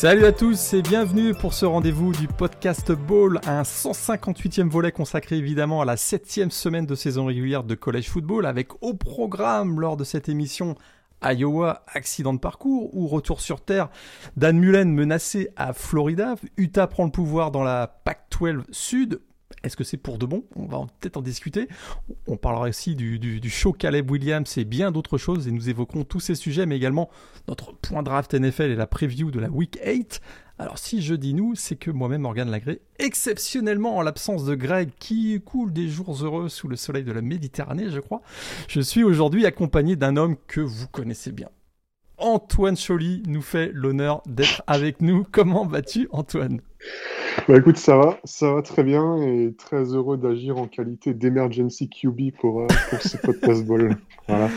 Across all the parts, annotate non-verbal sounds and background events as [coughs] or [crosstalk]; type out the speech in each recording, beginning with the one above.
Salut à tous et bienvenue pour ce rendez-vous du podcast Ball, un 158e volet consacré évidemment à la 7 semaine de saison régulière de college football avec au programme lors de cette émission Iowa, accident de parcours ou retour sur terre, Dan Mullen menacé à Florida, Utah prend le pouvoir dans la Pac-12 Sud, est-ce que c'est pour de bon? On va peut-être en discuter. On parlera aussi du, show Caleb Williams et bien d'autres choses et nous évoquerons tous ces sujets, mais également notre point draft NFL et la preview de la Week 8. Alors si je dis nous, c'est que moi-même, Morgan Lagré, exceptionnellement en l'absence de Greg qui coule des jours heureux sous le soleil de la Méditerranée, je crois, je suis aujourd'hui accompagné d'un homme que vous connaissez bien. Antoine Choly nous fait l'honneur d'être avec nous. Comment vas-tu Antoine? Bah écoute, ça va, ça va très bien et très heureux d'agir en qualité d'emergency QB pour, euh, pour ce podcast ball. [laughs] Voilà.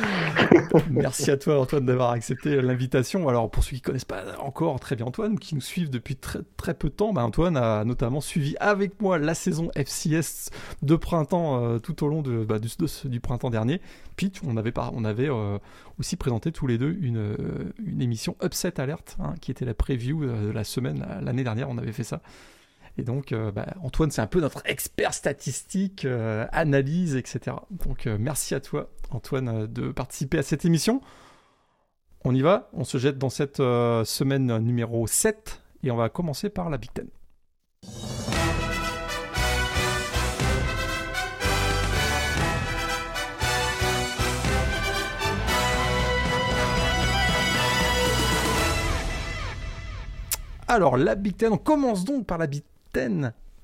Merci à toi Antoine d'avoir accepté l'invitation. Alors pour ceux qui ne connaissent pas encore très bien Antoine, qui nous suivent depuis très, très peu de temps, bah Antoine a notamment suivi avec moi la saison FCS de printemps euh, tout au long de, bah, du, du, printemps dernier. Puis on avait, on avait euh, aussi présenté tous les deux une, une émission Upset Alert, hein, qui était la preview de la semaine l'année dernière. On avait fait ça. Et donc, euh, bah, Antoine, c'est un peu notre expert statistique, euh, analyse, etc. Donc, euh, merci à toi, Antoine, de participer à cette émission. On y va, on se jette dans cette semaine numéro 7 et on va commencer par la Big Ten. Alors, la Big Ten, on commence donc par la Big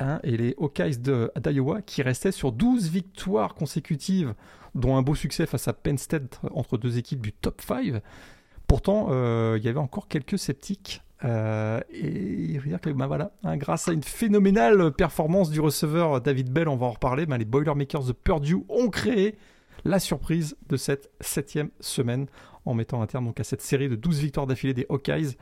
Hein, et les Hawkeyes d'Iowa qui restaient sur 12 victoires consécutives, dont un beau succès face à Penn State entre deux équipes du top 5. Pourtant, euh, il y avait encore quelques sceptiques. Euh, et il dire que bah voilà, hein, grâce à une phénoménale performance du receveur David Bell, on va en reparler, bah, les Boilermakers de Purdue ont créé la surprise de cette septième semaine en mettant un terme donc à cette série de 12 victoires d'affilée des Hawkeyes.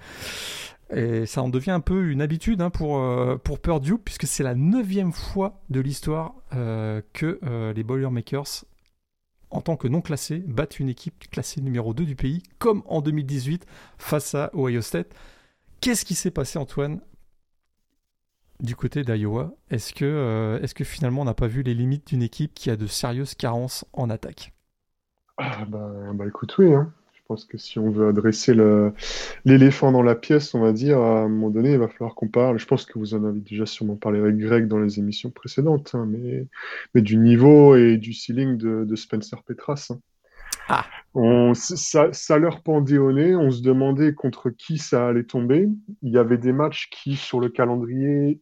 Et ça en devient un peu une habitude hein, pour, euh, pour Purdue, puisque c'est la neuvième fois de l'histoire euh, que euh, les Boilermakers, en tant que non classés, battent une équipe classée numéro 2 du pays, comme en 2018 face à Ohio State. Qu'est-ce qui s'est passé, Antoine, du côté d'Iowa? Est-ce que, est que finalement on n'a pas vu les limites d'une équipe qui a de sérieuses carences en attaque? Ah, bah, bah, écoute, oui. Hein. Je pense que si on veut adresser l'éléphant dans la pièce, on va dire, à un moment donné, il va falloir qu'on parle. Je pense que vous en avez déjà sûrement parlé avec Greg dans les émissions précédentes, hein, mais, mais du niveau et du ceiling de, Spencer Petras. Hein. Ah. On, ça, ça, leur pendait au nez, on se demandait contre qui ça allait tomber. Il y avait des matchs qui, sur le calendrier,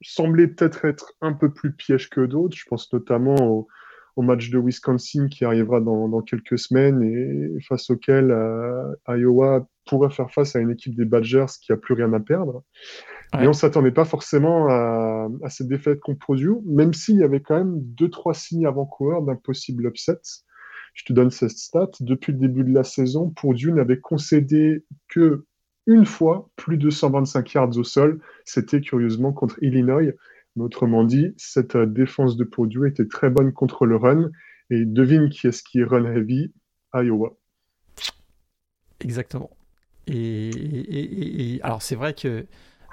semblaient peut-être être un peu plus pièges que d'autres. Je pense notamment au, au match de Wisconsin qui arrivera dans, quelques semaines et face auquel euh, Iowa pourrait faire face à une équipe des Badgers qui a plus rien à perdre. Et on s'attendait pas forcément à, cette défaite contre Purdue, même s'il y avait quand même deux trois signes avant-coureurs d'un possible upset. Je te donne cette stat. Depuis le début de la saison, Purdue n'avait concédé que une fois plus de 125 yards au sol. C'était curieusement contre Illinois autrement dit, cette euh, défense de Purdue était très bonne contre le run. Et devine qui est-ce qui est run heavy? Iowa. Exactement. Et, alors c'est vrai que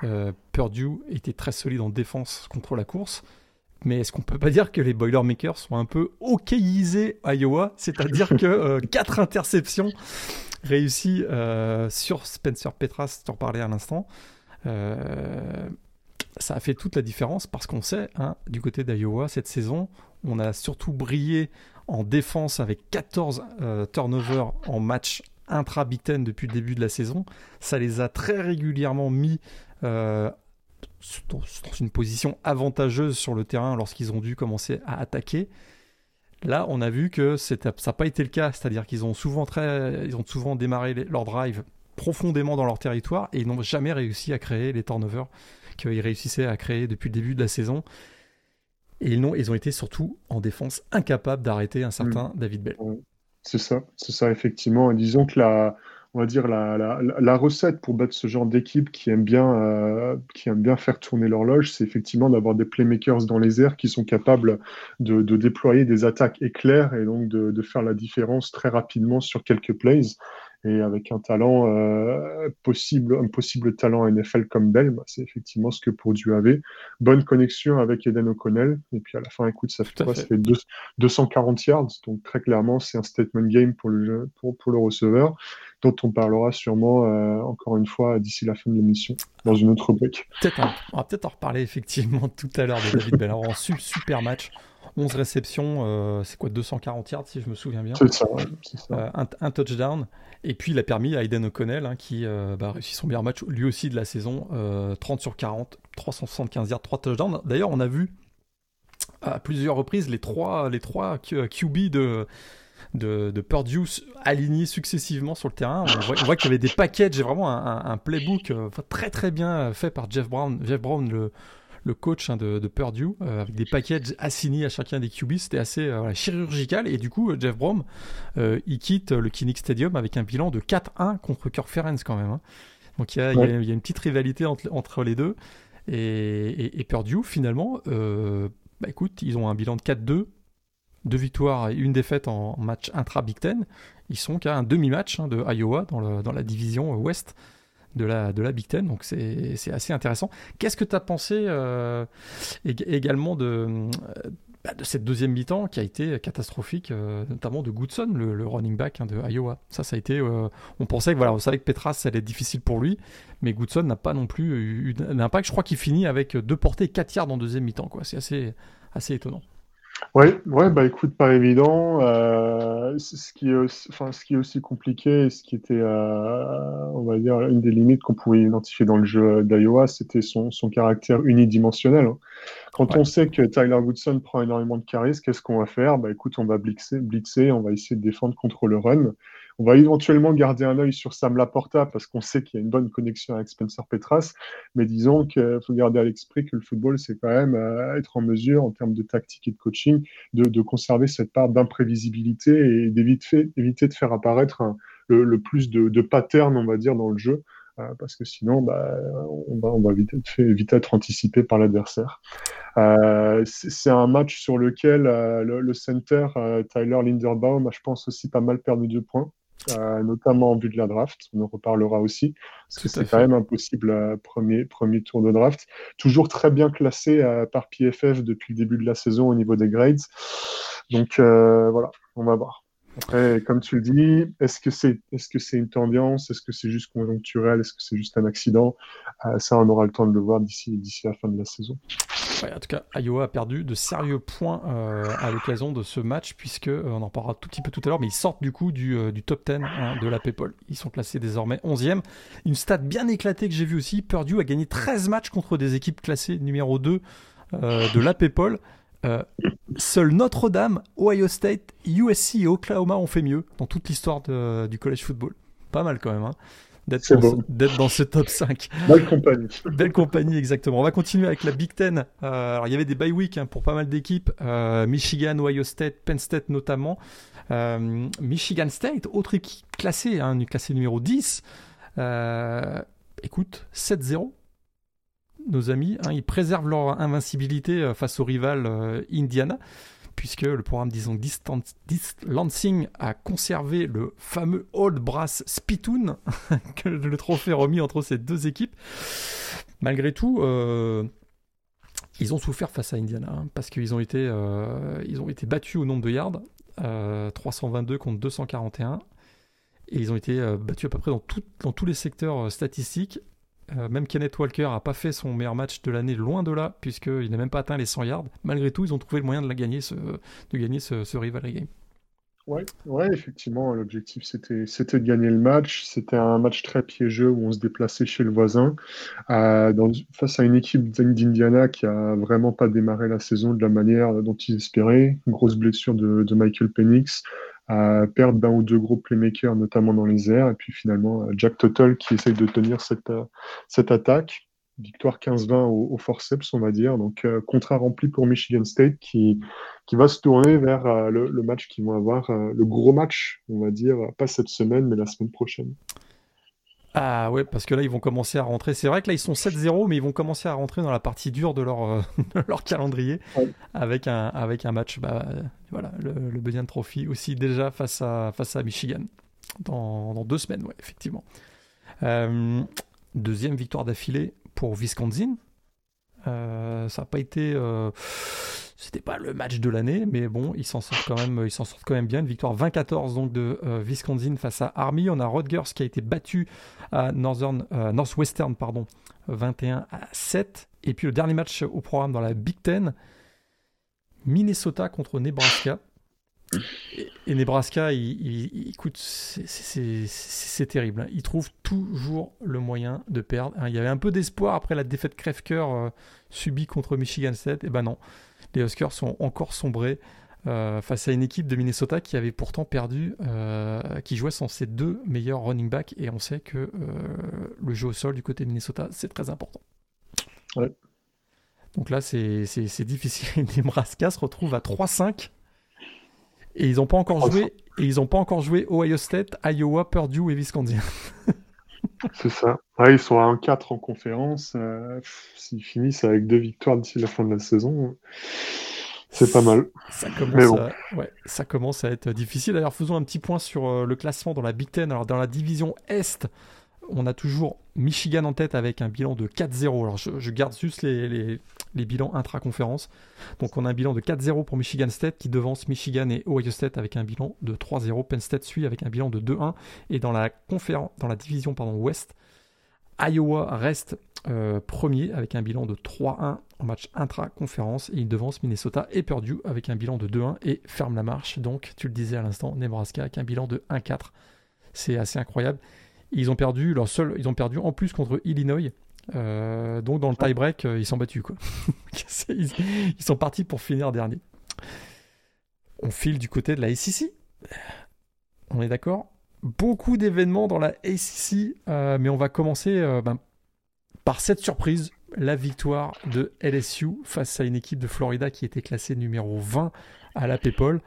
euh, Purdue était très solide en défense contre la course. Mais est-ce qu'on peut pas dire que les Boilermakers sont un peu okayisés à Iowa? C'est-à-dire que euh, [laughs] quatre interceptions réussies sur Spencer Petras, tu en parlais à l'instant ça a fait toute la différence parce qu'on sait, hein, du côté d'Iowa, cette saison, on a surtout brillé en défense avec 14 euh, turnovers en match intra-Big depuis le début de la saison. Ça les a très régulièrement mis euh, dans une position avantageuse sur le terrain lorsqu'ils ont dû commencer à attaquer. Là, on a vu que ça n'a pas été le cas, c'est-à-dire qu'ils ont souvent souvent démarré leur drive profondément dans leur territoire et ils n'ont jamais réussi à créer les turnovers qu'ils réussissaient à créer depuis le début de la saison. Et ils, ont, ils ont été surtout en défense incapables d'arrêter un certain mm. David Bell. C'est ça, c'est ça effectivement. disons que la, on va dire, la, la, recette pour battre ce genre d'équipe qui aime bien, euh, qui aime bien faire tourner l'horloge, c'est effectivement d'avoir des playmakers dans les airs qui sont capables de, déployer des attaques éclairs et donc de, de, faire la différence très rapidement sur quelques plays et avec un talent euh, possible, un possible talent NFL comme Bell, bah, c'est effectivement ce que Purdue avait. Bonne connexion avec Eden O'Connell, et puis à la fin, écoute, ça fait quoi? Ça fait 240 yards, donc très clairement, c'est un statement game pour le, pour, pour le receveur, dont on parlera sûrement euh, encore une fois d'ici la fin de l'émission, dans une autre rubrique. Peut-être, on va peut-être en reparler effectivement [laughs] tout à l'heure de David Bell. Alors, en super match. 11 réceptions, euh, c'est quoi 240 yards si je me souviens bien. Ça, euh, un, touchdown. Et puis il a permis à Aiden O'Connell, hein, qui euh, bah, réussit son meilleur match lui aussi de la saison, 30 sur 40, 375 yards, 3 touchdowns. D'ailleurs, on a vu à plusieurs reprises les trois, les trois QB de, de, de Purdue alignés successivement sur le terrain. On voit, qu'il y avait des packages, j'ai vraiment un, un playbook très très bien fait par Jeff Brown, Jeff Brown le, le coach hein, de, Purdue, euh, avec des packages assignés à chacun des QB. C'était assez euh, chirurgical. Et du coup, Jeff Brom, euh, il quitte le Kinnick Stadium avec un bilan de 4-1 contre Kirk Ferenc quand même. Hein. Donc il y, a, une petite rivalité entre, les deux. Et, Purdue, finalement, bah, écoute, ils ont un bilan de 4-2, deux victoires et une défaite en match intra-Big Ten. Ils sont qu'à un demi-match hein, de Iowa dans, dans la division Ouest de la, de la Big Ten, donc c'est assez intéressant. Qu'est-ce que tu as pensé euh, également de, euh, bah, de cette deuxième mi-temps qui a été catastrophique, euh, notamment de Goodson, le, running back hein, de Iowa? Ça, ça a été. on pensait que voilà, on savait que Petras, ça allait être difficile pour lui, mais Goodson n'a pas non plus eu d'impact. Je crois qu'il finit avec deux portées, 4 yards en deuxième mi-temps. C'est assez, assez étonnant. Oui, ouais, bah écoute, pas évident. Euh, ce qui est aussi, enfin, ce qui est aussi compliqué, ce qui était, euh, on va dire, une des limites qu'on pouvait identifier dans le jeu d'Iowa, c'était son, son caractère unidimensionnel. Hein. Quand on sait que Tyler Woodson prend énormément de charisme, qu'est-ce qu'on va faire? Bah écoute, on va blitzer, blitzer, on va essayer de défendre contre le run. On va éventuellement garder un œil sur Sam Laporta parce qu'on sait qu'il y a une bonne connexion avec Spencer Petras, mais disons qu'il faut garder à l'esprit que le football, c'est quand même euh, être en mesure, en termes de tactique et de coaching, de, conserver cette part d'imprévisibilité et d'éviter éviter de faire apparaître le, plus de, de patterns, on va dire, dans le jeu euh, parce que sinon, bah, on va, on va vite, vite, être anticipé par l'adversaire. Euh, c'est un match sur lequel le, le, center Tyler Linderbaum a, je pense, aussi pas mal perdu de points. Euh, notamment en vue de la draft. On en reparlera aussi, parce que c'est quand même un possible euh, premier, premier tour de draft. Toujours très bien classé euh, par PFF depuis le début de la saison au niveau des grades. Donc voilà, on va voir. Après, comme tu le dis, est-ce que c'est est -ce c'est une tendance? Est-ce que c'est juste conjoncturel? Est-ce que c'est juste un accident? Ça, on aura le temps de le voir d'ici la fin de la saison en tout cas, Iowa a perdu de sérieux points euh, à l'occasion de ce match, puisque euh, on en parlera tout petit peu tout à l'heure, mais ils sortent du coup du, euh, top 10 hein, de la PayPal. Ils sont classés désormais 11e. Une stat bien éclatée que j'ai vue aussi, Purdue a gagné 13 matchs contre des équipes classées numéro 2 de la PayPal. seul Notre-Dame, Ohio State, USC et Oklahoma ont fait mieux dans toute l'histoire du college football. Pas mal quand même. Hein d'être dans, ce top 5. Belle compagnie. [laughs] Belle compagnie, exactement. On va continuer avec la Big Ten. Euh, alors, il y avait des bye week hein, pour pas mal d'équipes. Euh, Michigan, Ohio State, Penn State notamment. Euh, Michigan State, autre équipe classée, hein, classée numéro 10. écoute, 7-0. Nos amis, hein, ils préservent leur invincibilité face au rival Indiana puisque le programme disons Distance, Lansing a conservé le fameux Old Brass Spittoon, [laughs] le trophée remis entre ces deux équipes. Malgré tout, euh, ils ont souffert face à Indiana, hein, parce qu'ils ont, été, euh, ils ont été battus au nombre de yards, 322 euh, contre 241, et ils ont été battus à peu près dans tous les secteurs statistiques. Euh, même Kenneth Walker n'a pas fait son meilleur match de l'année, loin de là, puisqu'il n'a même pas atteint les 100 yards. Malgré tout, ils ont trouvé le moyen de, gagner, ce, de game. Ouais, effectivement, l'objectif c'était de gagner le match. C'était un match très piégeux où on se déplaçait chez le voisin face à une équipe d'Indiana qui a vraiment pas démarré la saison de la manière dont ils espéraient. Une grosse blessure de Michael Penix, euh, perte d'un ou deux gros playmakers, notamment dans les airs, et puis finalement euh, Jack Tuttle qui essaye de tenir cette, euh, cette attaque. Victoire 15-20 au, au forceps, on va dire. Donc, euh, contrat rempli pour Michigan State qui, qui va se tourner vers le, match qu'ils vont avoir, le gros match, on va dire, pas cette semaine, mais la semaine prochaine. Ah ouais, parce que là, ils vont commencer à rentrer. C'est vrai que là, ils sont 7-0, mais ils vont commencer à rentrer dans la partie dure de leur, euh, [laughs] de leur calendrier Ouais. avec, un, avec un match, bah, euh, voilà, le, le Bunyan Trophy aussi déjà face à, face à Michigan dans, dans deux semaines, ouais, effectivement. Euh, deuxième victoire d'affilée pour Wisconsin. Euh, ça n'a pas été. Euh, c'était pas le match de l'année, mais bon, ils s'en sortent quand même, ils s'en sortent quand même bien. Une victoire 20-14 donc de euh, Wisconsin face à Army. On a Rutgers qui a été battu à euh, Northwestern, pardon, 21 à 7. Et puis le dernier match au programme dans la Big Ten, Minnesota contre Nebraska. Et, Nebraska, il, c'est- terrible. hein. Ils trouvent toujours le moyen de perdre. hein. Il y avait un peu d'espoir après la défaite crève-cœur euh, subie contre Michigan State. Et ben non, les Huskers sont encore sombrés euh, face à une équipe de Minnesota qui avait pourtant perdu, euh, qui jouait sans ses deux meilleurs running backs. Et on sait que euh, le jeu au sol du côté de Minnesota, c'est très important. Ouais. Donc là, c'est difficile. [laughs] Nebraska se retrouve à 3-5 et ils n'ont pas encore joué. Et ils n'ont pas encore joué Ohio State, Iowa, Purdue et Wisconsin. [laughs] C'est ça. Ils sont à 1-4 en conférence. euh, S'ils finissent avec deux victoires d'ici la fin de la saison, c'est pas mal. Ça commence, bon. à, ouais, ça commence à être difficile. D'ailleurs, faisons un petit point sur euh, le classement dans la Big Ten. Alors, dans la division Est, on a toujours Michigan en tête avec un bilan de 4-0. Alors, je, je garde juste les, les, les bilans intra-conférence. Donc, on a un bilan de 4-0 pour Michigan State qui devance Michigan et Ohio State avec un bilan de 3-0. Penn State suit avec un bilan de 2-1. Et dans la, conférence, dans la division pardon, Ouest, Iowa reste euh, premier avec un bilan de 3-1 en match intra-conférence et il devance Minnesota et Purdue avec un bilan de 2-1 et ferme la marche. Donc, tu le disais à l'instant, Nebraska avec un bilan de 1-4. C'est assez incroyable. Ils ont perdu leur seul, ils ont perdu en plus contre Illinois. Euh, donc dans le tie-break, euh, ils sont battus quoi. [laughs] Ils, ils sont partis pour finir dernier. On file du côté de la SEC. On est d'accord? Beaucoup d'événements dans la ACC, euh, mais on va commencer euh, ben, par cette surprise, la victoire de LSU face à une équipe de Florida qui était classée numéro 20 à la PayPal.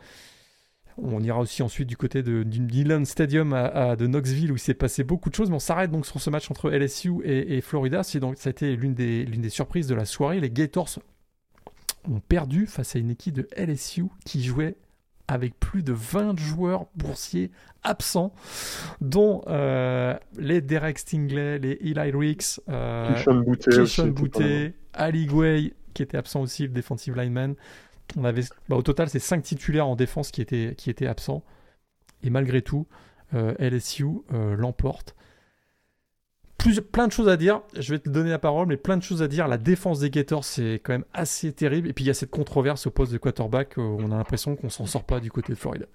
On ira aussi ensuite du côté de, du Neyland Stadium à, à- de Knoxville où il s'est passé beaucoup de choses, mais on s'arrête donc sur ce match entre LSU et, et Florida. C'est donc, ça a été l'une des, l'une des surprises de la soirée. Les Gators ont perdu face à une équipe de LSU qui jouait avec plus de 20 joueurs boursiers absents, dont euh, les Derek Stingley, les Eli Ricks, euh. Boutte, Ali Guay, qui était absent aussi, le defensive lineman. On avait, bah, au total, c'est 5 titulaires en défense qui étaient, absents. Et malgré tout, euh, LSU euh, l'emporte. Plus, plein de choses à dire. Je vais te donner la parole, mais plein de choses à dire. La défense des Gators, c'est quand même assez terrible. Et puis il y a cette controverse au poste de quarterback. euh, on a l'impression qu'on s'en sort pas du côté de Florida.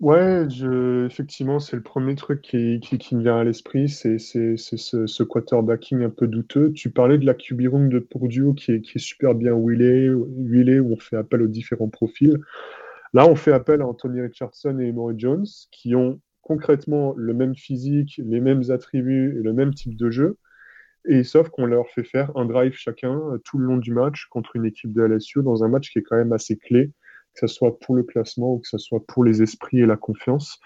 Ouais, je... effectivement, c'est le premier truc qui, qui, me vient à l'esprit, c'est ce, ce quarterbacking un peu douteux. Tu parlais de la QB room de Purdue qui est, qui est super bien huilée, où on fait appel aux différents profils. Là, on fait appel à Anthony Richardson et Emory Jones, qui ont concrètement le même physique, les mêmes attributs et le même type de jeu. Et sauf qu'on leur fait faire un drive chacun euh, tout le long du match contre une équipe de LSU dans un match qui est quand même assez clé, que ce soit pour le classement ou que ce soit pour les esprits et la confiance.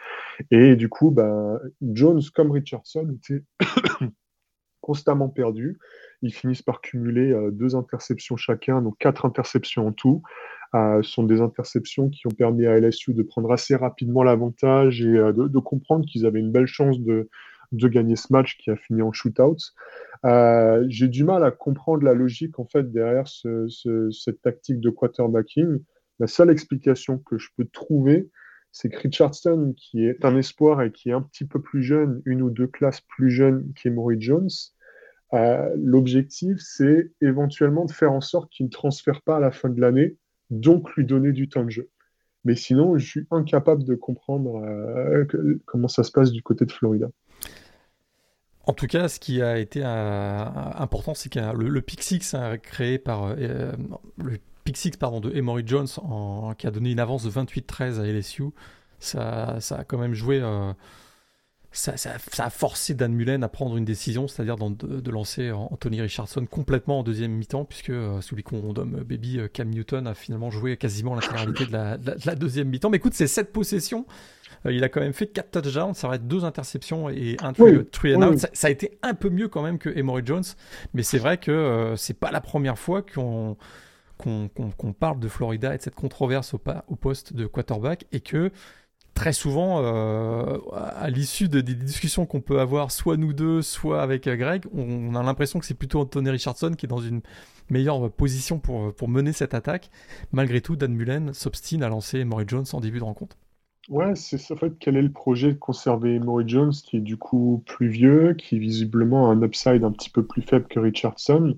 Et du coup, bah, Jones comme Richardson étaient [coughs] constamment perdus. Ils finissent par cumuler euh, deux interceptions chacun, donc quatre interceptions en tout. Euh, sont des interceptions qui ont permis à LSU de prendre assez rapidement l'avantage et euh, de, comprendre qu'ils avaient une belle chance de, de gagner ce match qui a fini en shootout. Euh, J'ai du mal à comprendre la logique en fait derrière ce, ce, cette tactique de quarterbacking. La seule explication que je peux trouver, c'est que Richardson, qui est un espoir et qui est un petit peu plus jeune, une ou deux classes plus jeune qu'Emory Jones, l'objectif, c'est éventuellement de faire en sorte qu'il ne transfère pas à la fin de l'année, donc lui donner du temps de jeu. Mais sinon, je suis incapable de comprendre euh, comment ça se passe du côté de Florida. En tout cas, ce qui a été euh, important, c'est que le, le Pick Six créé par euh, le Pick Six pardon, de Emory Jones, qui a donné une avance de 28-13 à LSU, ça, ça, a quand même joué ça, a forcé Dan Mullen à prendre une décision, c'est-à-dire de, lancer Anthony Richardson complètement en deuxième mi-temps, puisque euh, celui qu'on nomme Baby euh, Cam Newton a finalement joué quasiment l'intégralité de la, de, la, deuxième mi-temps. Mais écoute, c'est cette possession. Euh, il a quand même fait 4 touchdowns, ça va être deux interceptions et un three, and out. Ça, a été un peu mieux quand même que Emory Jones, mais c'est vrai que c'est pas la première fois qu'on qu'on parle de Florida et de cette controverse au, poste de quarterback et que très souvent, euh, à l'issue des discussions qu'on peut avoir, soit nous deux, soit avec euh, Greg, on, a l'impression que c'est plutôt Anthony Richardson qui est dans une meilleure position pour, mener cette attaque. Malgré tout, Dan Mullen s'obstine à lancer Maury Jones en début de rencontre. Ouais, c'est en fait quel est le projet de conserver Maury Jones qui est du coup plus vieux, qui visiblement a un upside un petit peu plus faible que Richardson?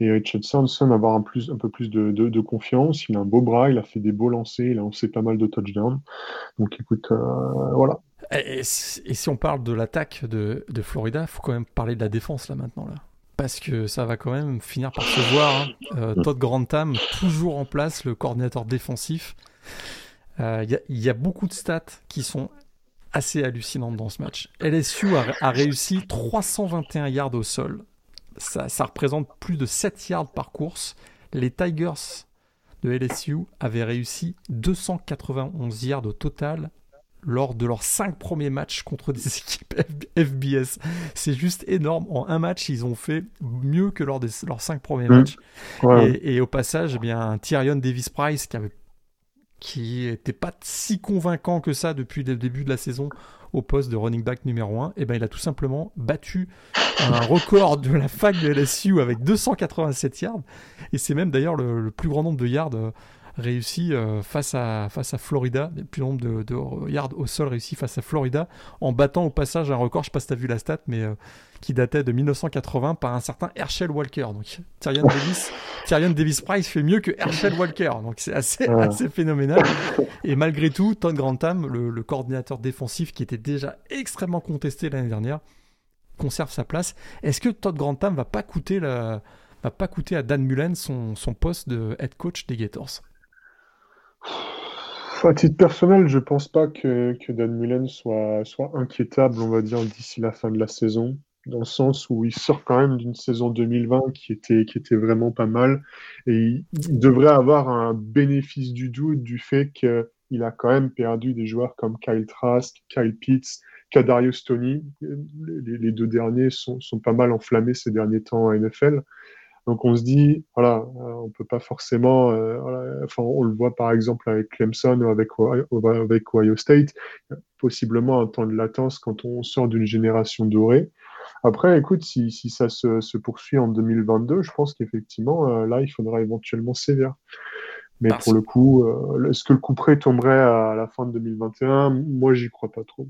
Et Richardson semble avoir un, plus, un peu plus de, de, confiance. Il a un beau bras, il a fait des beaux lancers, il a lancé pas mal de touchdowns. Donc écoute, euh, voilà. Et, si on parle de l'attaque de, de Florida, il faut quand même parler de la défense là maintenant. là. Parce que ça va quand même finir par se voir. Hein. Euh, Todd Grantham, toujours en place, le coordinateur défensif. Euh, il y, a beaucoup de stats qui sont assez hallucinantes dans ce match. LSU a, a réussi 321 yards au sol, ça, représente plus de 7 yards par course. Les Tigers de LSU avaient réussi 291 yards au total lors de leurs 5 premiers matchs contre des [laughs] équipes FBS. C'est juste énorme. En un match, ils ont fait mieux que lors de leurs 5 premiers mmh. matchs. Et, au passage, eh bien, Tyrion Davis-Price, qui avait qui était pas si convaincant que ça depuis le début de la saison au poste de running back numéro 1, et eh ben il a tout simplement battu un record de la fac de LSU avec 287 yards. Et c'est même d'ailleurs le, plus grand nombre de yards réussis euh, face, à, face à Florida, le plus nombre de, yards au sol réussis face à Florida, en battant au passage un record, je sais pas si tu as vu la stat, mais euh, qui datait de 1980 par un certain Herschel Walker. Donc Tyrion Davis, [laughs] Tyrion Davis Price fait mieux que Herschel Walker. Donc c'est assez, assez phénoménal. Et malgré tout, Todd Grantham, le, le coordinateur défensif qui était déjà extrêmement contesté l'année dernière, conserve sa place. Est-ce que Todd Grantham va pas coûter la, va pas coûter à Dan Mullen son, son poste de head coach des Gators? À titre personnel, je pense pas que, que, Dan Mullen soit, soit inquiétable, on va dire, d'ici la fin de la saison dans le sens où il sort quand même d'une saison 2020 qui était, qui était vraiment pas mal. Et il, devrait avoir un bénéfice du doute du fait qu'il a quand même perdu des joueurs comme Kyle Trask, Kyle Pitts, Kadarius Tony. Les, deux derniers sont, sont, pas mal enflammés ces derniers temps à NFL. Donc on se dit, voilà, euh, on peut pas forcément, euh, enfin on le voit par exemple avec Clemson ou avec, avec Ohio State, possiblement un temps de latence quand on sort d'une génération dorée. Après, écoute, si, si ça se, se, poursuit en 2022, je pense qu'effectivement, euh, là, il faudra éventuellement sévère. Mais pour le coup, euh, est-ce que le coup près tomberait à la fin de 2021 Moi, j'y crois pas trop.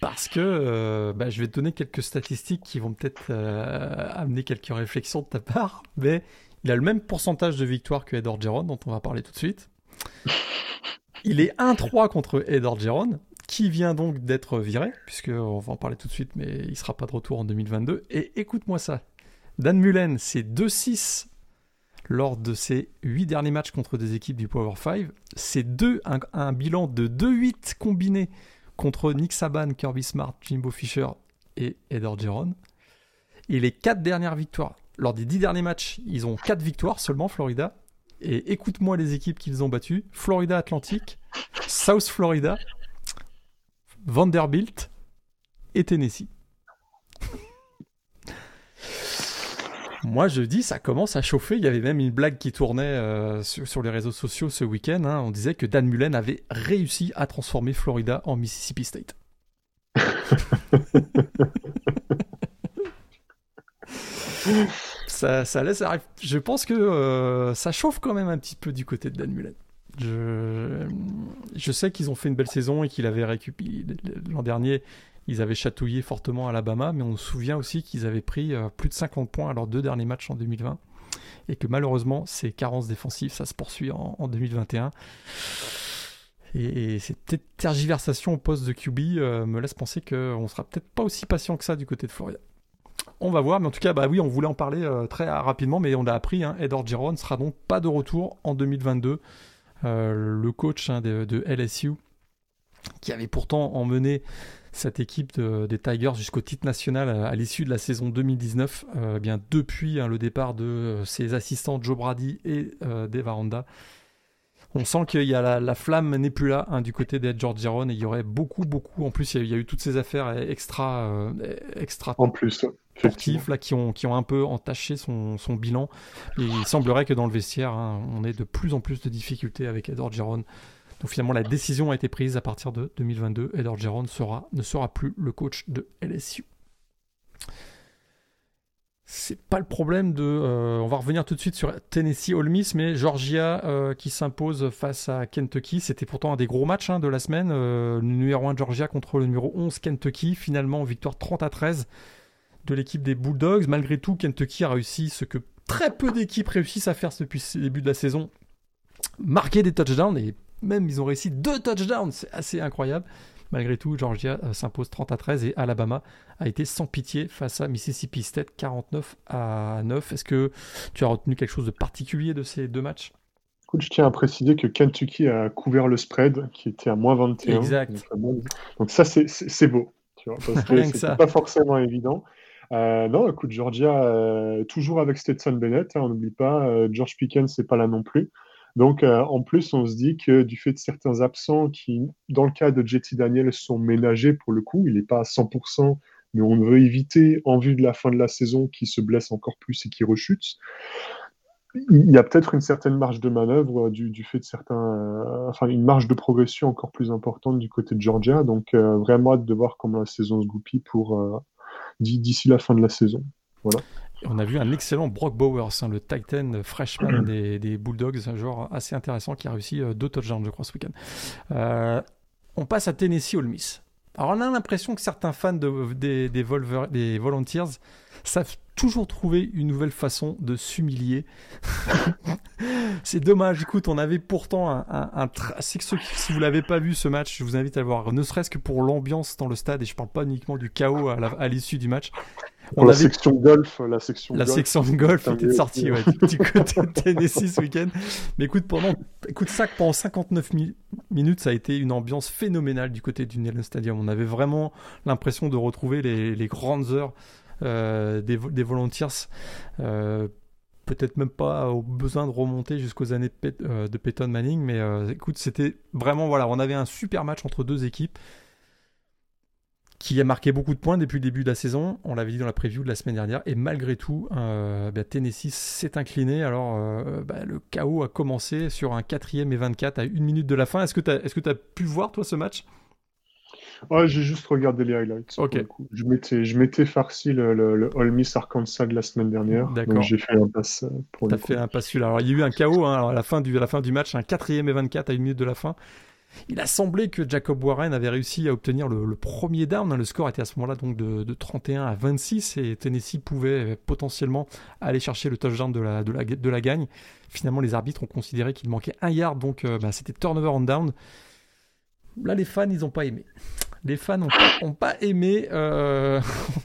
Parce que euh, bah, je vais te donner quelques statistiques qui vont peut-être amener quelques réflexions de ta part, mais il a le même pourcentage de victoire que Ed Orgeron, dont on va parler tout de suite. Il est 1-3 contre Ed Orgeron, qui vient donc d'être viré, puisque on va en parler tout de suite, mais il sera pas de retour en 2022. Et écoute-moi ça, Dan Mullen, c'est 2-6 lors de ses 8 derniers matchs contre des équipes du Power 5. C'est un, un, bilan de 2-8 combiné contre Nick Saban, Kirby Smart, Jimbo Fisher et Ed Orgeron. Et les 4 dernières victoires, lors des 10 derniers matchs, ils ont 4 victoires seulement, Florida. Et écoute-moi les équipes qu'ils ont battues. Florida Atlantic, South Florida, Vanderbilt et Tennessee. Moi, je dis, ça commence à chauffer. Il y avait même une blague qui tournait euh, sur, les réseaux sociaux ce week-end. Hein. On disait que Dan Mullen avait réussi à transformer Florida en Mississippi State. [laughs] ça, ça, laisse. Je pense que euh, ça chauffe quand même un petit peu du côté de Dan Mullen. Je, je sais qu'ils ont fait une belle saison et qu'ils avaient récupéré l'an dernier. Ils avaient chatouillé fortement Alabama, mais on se souvient aussi qu'ils avaient pris euh, plus de 50 points à leurs deux derniers matchs en 2020 et que malheureusement ces carences défensives ça se poursuit en, 2021. Et, cette tergiversation au poste de QB me laisse penser qu'on sera peut-être pas aussi patient que ça du côté de Florida. On va voir, mais en tout cas, bah oui, on voulait en parler très rapidement, mais on a appris, hein, Ed Orgeron sera donc pas de retour en 2022. le coach hein, de, LSU, qui avait pourtant emmené cette équipe de, des Tigers jusqu'au titre national à, l'issue de la saison 2019, euh, eh bien depuis hein, le départ de euh, ses assistants Joe Brady et euh, Dave Aranda. On sent qu'il y a la, flamme n'est plus là hein, du côté d'Ed George et il y aurait beaucoup, beaucoup. En plus, il y a, eu toutes ces affaires extra, extra en plus, sportifs là, qui, ont, qui ont un peu entaché son, son bilan. Et il semblerait que dans le vestiaire, hein, on ait de plus en plus de difficultés avec Ed Orgeron. Donc finalement, la décision a été prise à partir de 2022. Ed Orgeron ne sera plus le coach de LSU. C'est pas le problème de. Euh, on va revenir tout de suite sur Tennessee Ole Miss, mais Georgia euh, qui s'impose face à Kentucky. C'était pourtant un des gros matchs hein, de la semaine. Euh, le numéro 1 Georgia contre le numéro 11 Kentucky. Finalement, victoire 30 à 13 de l'équipe des Bulldogs. Malgré tout, Kentucky a réussi ce que très peu d'équipes réussissent à faire depuis le début de la saison marquer des touchdowns et même ils ont réussi deux touchdowns, c'est assez incroyable. Malgré tout, Georgia euh, s'impose 30 à 13 et Alabama a été sans pitié face à Mississippi State 49 à 9. Est-ce que tu as retenu quelque chose de particulier de ces deux matchs? Écoute, je tiens à préciser que Kentucky a couvert le spread qui était à moins 21. Exact. Donc ça, c'est beau. Tu vois, parce que c'est pas forcément évident. Euh, non, écoute, Georgia, euh, toujours avec Stetson Bennett, hein, on n'oublie pas, George Pickens, c'est pas là non plus. Donc, euh, en plus, on se dit que du fait de certains absents qui, dans le cas de JT Daniel, sont ménagés pour le coup, il n'est pas à 100%, mais on veut éviter, en vue de la fin de la saison, qu'il se blesse encore plus et qu'il rechute. Il y a peut-être une certaine marge de manœuvre du, fait de certains, euh, enfin une marge de progression encore plus importante du côté de Georgia. Donc euh, vraiment hâte de voir comment la saison se goupille pour d'ici la fin de la saison. Voilà on a vu un excellent Brock Bowers, hein, le Titan freshman des, des, Bulldogs, un joueur assez intéressant qui a réussi euh, deux touchdowns, je crois, ce week-end. Euh, on passe à Tennessee Ole Miss. Alors on a l'impression que certains fans de, des, des, des Volunteers savent toujours trouver une nouvelle façon de s'humilier. [laughs] c'est dommage. Écoute, on avait pourtant un, un, si vous l'avez pas vu ce match, je vous invite à le voir. Ne serait-ce que pour l'ambiance dans le stade, et je parle pas uniquement du chaos à l'issue du match. On la section golf, la section la golf, section golf était sortie ouais, du côté de [laughs] Tennessee ce week-end. Mais écoute, pendant, écoute ça, pendant 59 minutes, ça a été une ambiance phénoménale du côté du Neyland Stadium. On avait vraiment l'impression de retrouver les, les grandes heures euh, des, des volunteers. Euh, peut-être même pas au besoin de remonter jusqu'aux années de, euh, de, Peyton Manning, mais écoute, c'était vraiment voilà, on avait un super match entre deux équipes qui a marqué beaucoup de points depuis le début de la saison. On l'avait dit dans la preview de la semaine dernière. Et malgré tout, bah, Tennessee s'est incliné. Alors, bah, le chaos a commencé sur un quatrième et 24 à une minute de la fin. Est-ce que tu as, est as pu voir, toi, ce match? Ouais, j'ai juste regardé les highlights. Ok. Je m'étais, je m'étais farci le, le, le All Miss Arkansas de la semaine dernière. D'accord. j'ai fait un pass euh, pour T'as fait un pass celui-là. Alors il y a eu un chaos hein, à, la fin du, à la fin du match, un quatrième et 24 à une minute de la fin. Il a semblé que Jacob Warren avait réussi à obtenir le, premier down. Hein. Le score était à ce moment-là donc de, de, 31 à 26 et Tennessee pouvait potentiellement aller chercher le touchdown de la gagne. Finalement, les arbitres ont considéré qu'il manquait un yard, donc euh, bah, c'était turnover on down. Là, les fans, ils n'ont pas aimé. Les fans n'ont pas, aimé. Euh,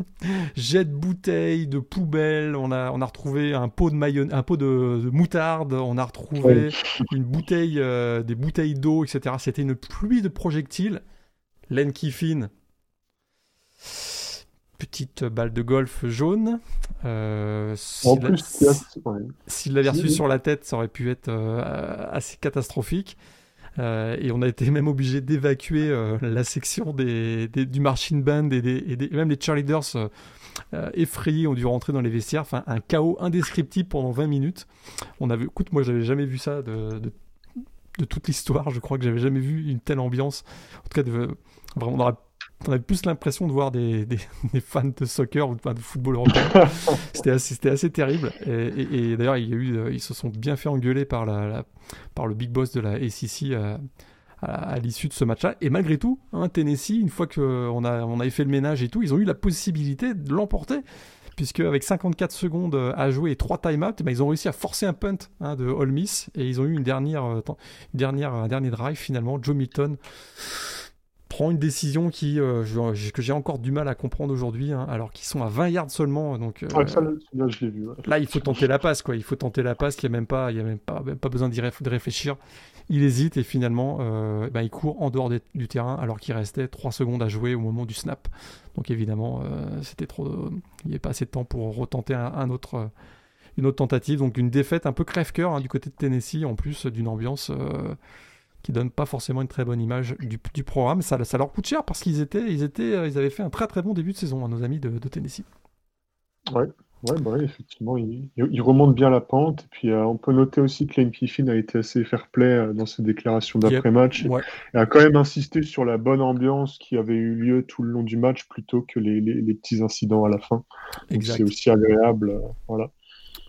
[laughs] jet de bouteilles, de poubelles. On a, on a retrouvé un pot de mayonnaise, un pot de, moutarde. On a retrouvé [laughs] une bouteille, euh, des bouteilles d'eau, etc. C'était une pluie de projectiles. Len Kiffin, petite balle de golf jaune. Euh, S'il l'avait reçu sur la tête, ça aurait pu être euh, assez catastrophique. Euh, et on a été même obligé d'évacuer euh, la section des, du marching band et, des, même les cheerleaders euh, effrayés ont dû rentrer dans les vestiaires. Enfin, un chaos indescriptible pendant 20 minutes. On avait, écoute, moi j'avais jamais vu ça de, toute l'histoire. Je crois que j'avais jamais vu une telle ambiance. En tout cas, vraiment, on aurait on avait plus l'impression de voir des, des, [laughs] fans de soccer ou de, de football européen. [laughs] c'était assez, assez, terrible. Et, d'ailleurs, il y a eu, euh, ils se sont bien fait engueuler par, la, par le big boss de la ACC euh, à, l'issue de ce match-là. Et malgré tout, hein, Tennessee, une fois qu'on a, on avait fait le ménage et tout, ils ont eu la possibilité de l'emporter. puisque avec 54 secondes à jouer et 3 timeouts, eh ben, ils ont réussi à forcer un punt hein, de Ole Miss et ils ont eu une dernière, une dernière, un dernier drive finalement. Joe Milton prend une décision qui, euh, que j'ai encore du mal à comprendre aujourd'hui, hein, alors qu'ils sont à 20 yards seulement. Donc, euh, là, vu, là, il faut tenter la passe, quoi. Il faut tenter la passe, il n'y a même pas, il y a même pas, pas besoin d'y de réfléchir. Il hésite et finalement, euh, ben, il court en dehors du terrain alors qu'il restait 3 secondes à jouer au moment du snap. Donc évidemment, c'était trop, il n'y avait pas assez de temps pour retenter un, autre, une autre tentative. Donc une défaite un peu crève-cœur hein, du côté de Tennessee, en plus d'une ambiance qui donne pas forcément une très bonne image du, du programme. Ça, ça, leur coûte cher parce qu'ils étaient, ils étaient, euh, ils avaient fait un très très bon début de saison, à hein, nos amis de, Tennessee. Ouais, ouais, bah effectivement, ils, ils, remontent bien la pente. Et puis, euh, on peut noter aussi que Lane Kiffin a été assez fair-play euh, dans ses déclarations d'après-match. Et a quand même insisté sur la bonne ambiance qui avait eu lieu tout le long du match plutôt que les, les, petits incidents à la fin. C'est aussi agréable. voilà.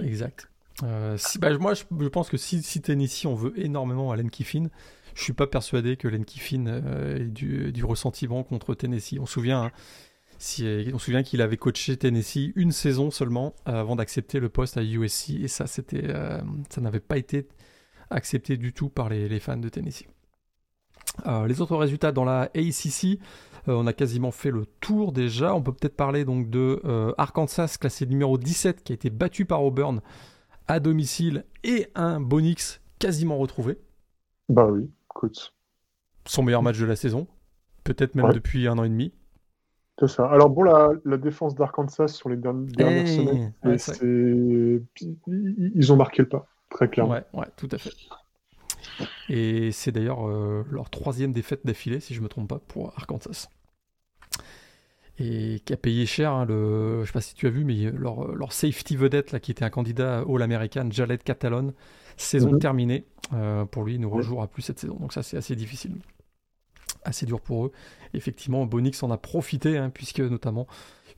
Exact. si, bah, moi, je, je, pense que si, si Tennessee, on veut énormément à Lane Kiffin, je suis pas persuadé que Len Kiffin euh, ait du, ressentiment contre Tennessee. On se souvient, hein, souvient qu'il avait coaché Tennessee une saison seulement avant d'accepter le poste à USC et ça, euh, ça n'avait pas été accepté du tout par les, fans de Tennessee. Euh, les autres résultats dans la ACC, on a quasiment fait le tour déjà. On peut peut-être parler donc de Arkansas, classé numéro 17, qui a été battu par Auburn à domicile et un Bonix quasiment retrouvé. Bah oui. Son meilleur match de la saison, peut-être même depuis un an et demi. C'est ça. Alors bon, la, défense d'Arkansas sur les dernières, eh, semaines, ils ont marqué le pas, très clairement. Ouais, ouais, tout à fait. Et c'est d'ailleurs euh, leur troisième défaite d'affilée, si je ne me trompe pas, pour Arkansas. Et qui a payé cher, hein, le, je sais pas si tu as vu, mais leur, leur safety vedette, là, qui était un candidat All-American, Jaled Catalon, Saison mhm. terminée. Euh, pour lui, il ne rejouera plus cette saison. Donc ça, c'est assez difficile. Assez dur pour eux. Effectivement, Bonix en a profité, hein, puisque notamment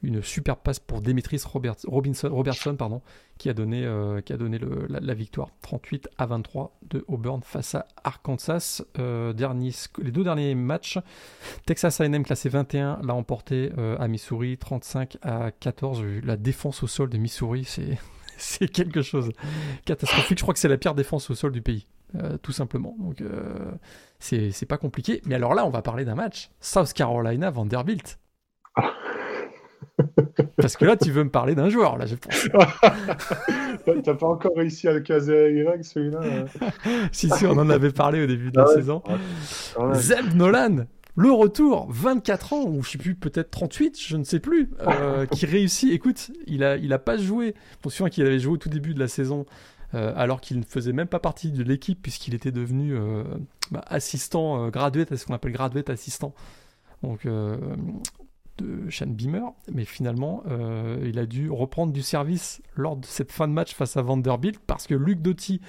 une super passe pour Demetris Robinson, Robertson, pardon, qui a donné, euh, qui a donné la, victoire 38 à 23 de Auburn face à Arkansas. Euh, les deux derniers matchs, Texas A&M classé 21 l'a emporté à Missouri 35 à 14. La défense au sol de Missouri, c'est [laughs] c'est quelque chose catastrophique. Je crois que c'est la pire défense au sol du pays, euh, tout simplement. Donc euh, c'est pas compliqué. Mais alors là, on va parler d'un match South Carolina Vanderbilt. [laughs] Parce que là, tu veux me parler d'un joueur, là, je pense. T'as pas encore réussi à le caser Y, celui-là euh. [laughs] Si, si, on en avait parlé au début de la ah saison. Zeb Nolan le retour, 24 ans, ou je sais plus, peut-être 38, je ne sais plus, euh, [laughs] qui réussit. Écoute, il a, il a pas joué. Pour sûr qu'il avait joué au tout début de la saison, euh, alors qu'il ne faisait même pas partie de l'équipe, puisqu'il était devenu euh, bah, assistant gradué, c'est ce qu'on appelle graduate assistant. Donc, de Shane Beamer, mais finalement, il a dû reprendre du service lors de cette fin de match face à Vanderbilt parce que Luc Doty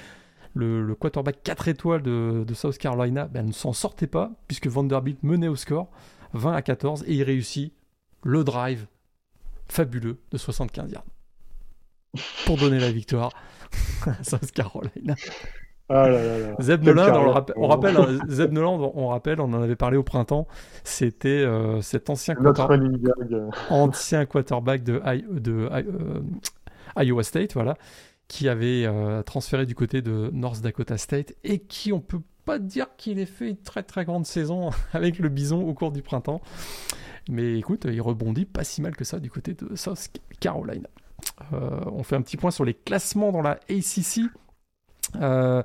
le, quarterback 4 étoiles de, South Carolina ben, ne s'en sortait pas, puisque Vanderbilt menait au score 20 à 14, et il réussit le drive fabuleux de 75 yards. Pour donner la victoire à South Carolina. Ah Zeb Noland, on, rappelle, hein, Zeb Noland, on rappelle, on en avait parlé au printemps, c'était euh, cet ancien, ancien quarterback de, de euh, Iowa State, voilà, qui avait euh, transféré du côté de North Dakota State et qui, on peut pas dire qu'il ait fait une très très grande saison [laughs] avec le Bison au cours du printemps. Mais écoute, il rebondit pas si mal que ça du côté de South Carolina. Euh, on fait un petit point sur les classements dans la ACC. Euh,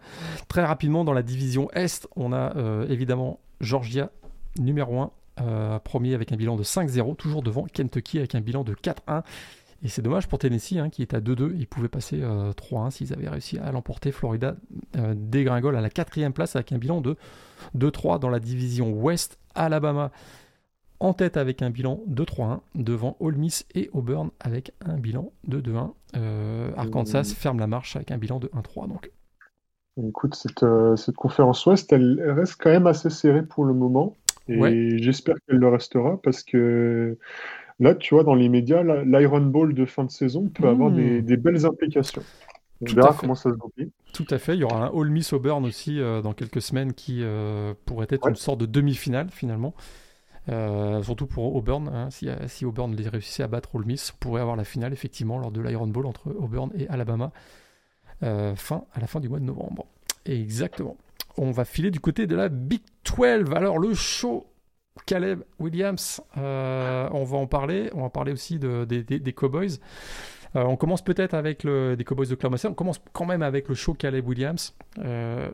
très rapidement, dans la division Est, on a évidemment Georgia numéro 1, premier avec un bilan de 5-0, toujours devant Kentucky avec un bilan de 4-1. Et c'est dommage pour Tennessee, hein, qui est à 2-2. Ils pouvaient passer 3-1 euh, s'ils avaient réussi à l'emporter. Florida euh, dégringole à la quatrième place avec un bilan de 2-3 dans la division Ouest. Alabama en tête avec un bilan de 3-1 devant Ole Miss et Auburn avec un bilan de 2-1. Euh, Arkansas ferme la marche avec un bilan de 1-3. Donc. Écoute, cette, cette, conférence Ouest, elle reste quand même assez serrée pour le moment. Et j'espère qu'elle le restera parce que Là, tu vois, dans les médias, l'Iron Ball de fin de saison peut avoir des, hmm. belles implications. On verra comment ça se goupille. Tout à fait. Il y aura un All Miss Auburn aussi euh, dans quelques semaines qui euh, pourrait être une sorte de demi-finale finalement. surtout pour Auburn. Hein. si, si, Auburn réussissait à battre Ole Miss, on pourrait avoir la finale effectivement lors de l'Iron Bowl entre Auburn et Alabama. fin, à la fin du mois de novembre. Exactement. On va filer du côté de la Big 12. Alors le show Caleb Williams, on va en parler. On va parler aussi de, des Cowboys. Euh, on commence peut-être avec le, des Cowboys d'Oklahoma State. On commence quand même avec le show Caleb Williams. Euh,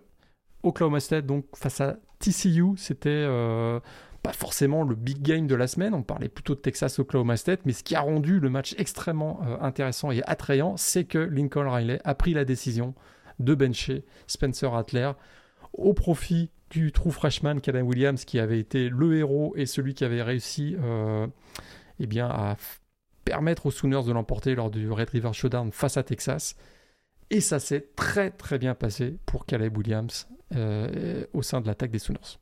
Oklahoma State, donc face à TCU, c'était euh, pas forcément le big game de la semaine. On parlait plutôt de Texas Oklahoma State. Mais ce qui a rendu le match extrêmement intéressant et attrayant, c'est que Lincoln Riley a pris la décision de bencher Spencer Rattler au profit du true freshman Caleb Williams qui avait été le héros et celui qui avait réussi eh bien, à permettre aux Sooners de l'emporter lors du Red River Showdown face à Texas. Et ça s'est très très bien passé pour Caleb Williams euh, au sein de l'attaque des Sooners.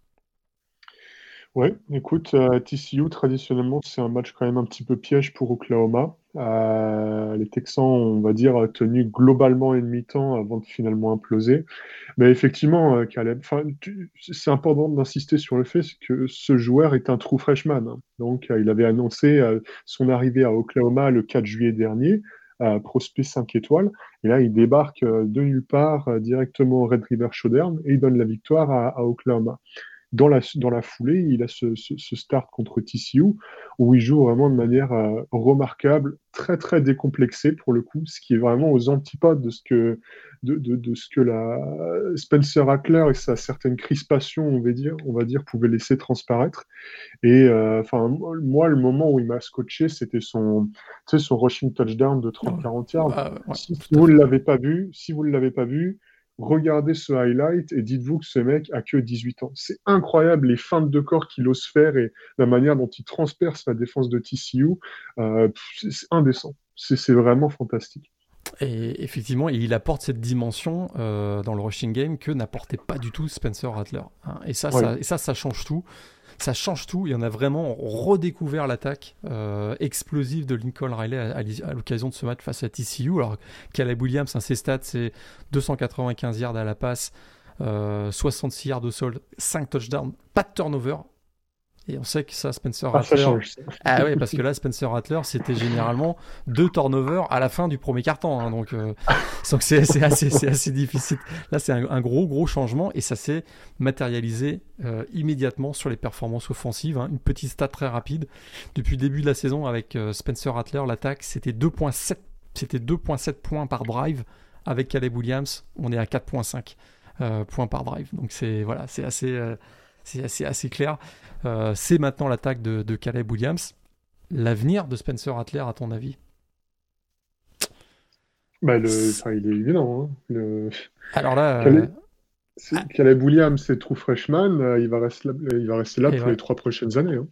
Ouais, écoute, euh, TCU, traditionnellement, c'est un match quand même un petit peu piège pour Oklahoma. Euh, les Texans, on va dire, tenu globalement une mi-temps avant de finalement imploser. Mais effectivement, euh, Caleb, c'est important d'insister sur le fait que ce joueur est un true freshman. Hein. Donc, il avait annoncé son arrivée à Oklahoma le 4 juillet dernier, prospect 5 étoiles. Et là, il débarque de nulle part directement au Red River Showdown et il donne la victoire à Oklahoma dans la, dans la foulée, il a ce, ce, start contre TCU où il joue vraiment de manière euh, remarquable, très très décomplexé pour le coup, ce qui est vraiment aux antipodes de ce que, de, de, de ce que la Spencer Hackler et sa certaine crispation, on va dire, on va dire pouvaient laisser transparaître. Et euh, enfin, moi, le moment où il m'a scotché, c'était son, son rushing touchdown de 30-40 yards. Ah, si, vous ne l'avez pas vu, si vous ne l'avez pas vu, regardez ce highlight et dites-vous que ce mec a que 18 ans. C'est incroyable les feintes de corps qu'il ose faire et la manière dont il transperce la défense de TCU. Euh, c'est indécent. C'est vraiment fantastique. Et effectivement, il apporte cette dimension euh, dans le rushing game que n'apportait pas du tout Spencer Rattler. Hein. Et, ça, ça, et ça, ça change tout ça change tout. Y en a vraiment redécouvert l'attaque euh, explosive de Lincoln Riley à, l'occasion de ce match face à TCU. Alors, Caleb Williams, ses stats, c'est 295 yards à la passe, 66 euh, yards au sol, 5 touchdowns, pas de turnover. Et on sait que ça, Spencer ah, Rattler. Ah oui, parce que là, Spencer Rattler, c'était généralement deux turnovers à la fin du premier carton. Hein, donc, euh, c'est assez, assez, difficile. Là, c'est un, gros, gros changement et ça s'est matérialisé euh, immédiatement sur les performances offensives. Hein. Une petite stat très rapide. Depuis le début de la saison, avec euh, Spencer Rattler, l'attaque, c'était 2,7 c'était 2,7 points par drive. Avec Caleb Williams, on est à 4,5 points par drive. Donc, c'est voilà, c'est assez, c'est assez, assez clair. Euh, c'est maintenant l'attaque de, Caleb Williams. L'avenir de Spencer Rattler, à ton avis? Bah, le, Il est évident. Hein. Alors là. Caleb, euh... Caleb Williams, c'est true freshman. Euh, il va rester là, il va rester là pour les trois prochaines années. Hein.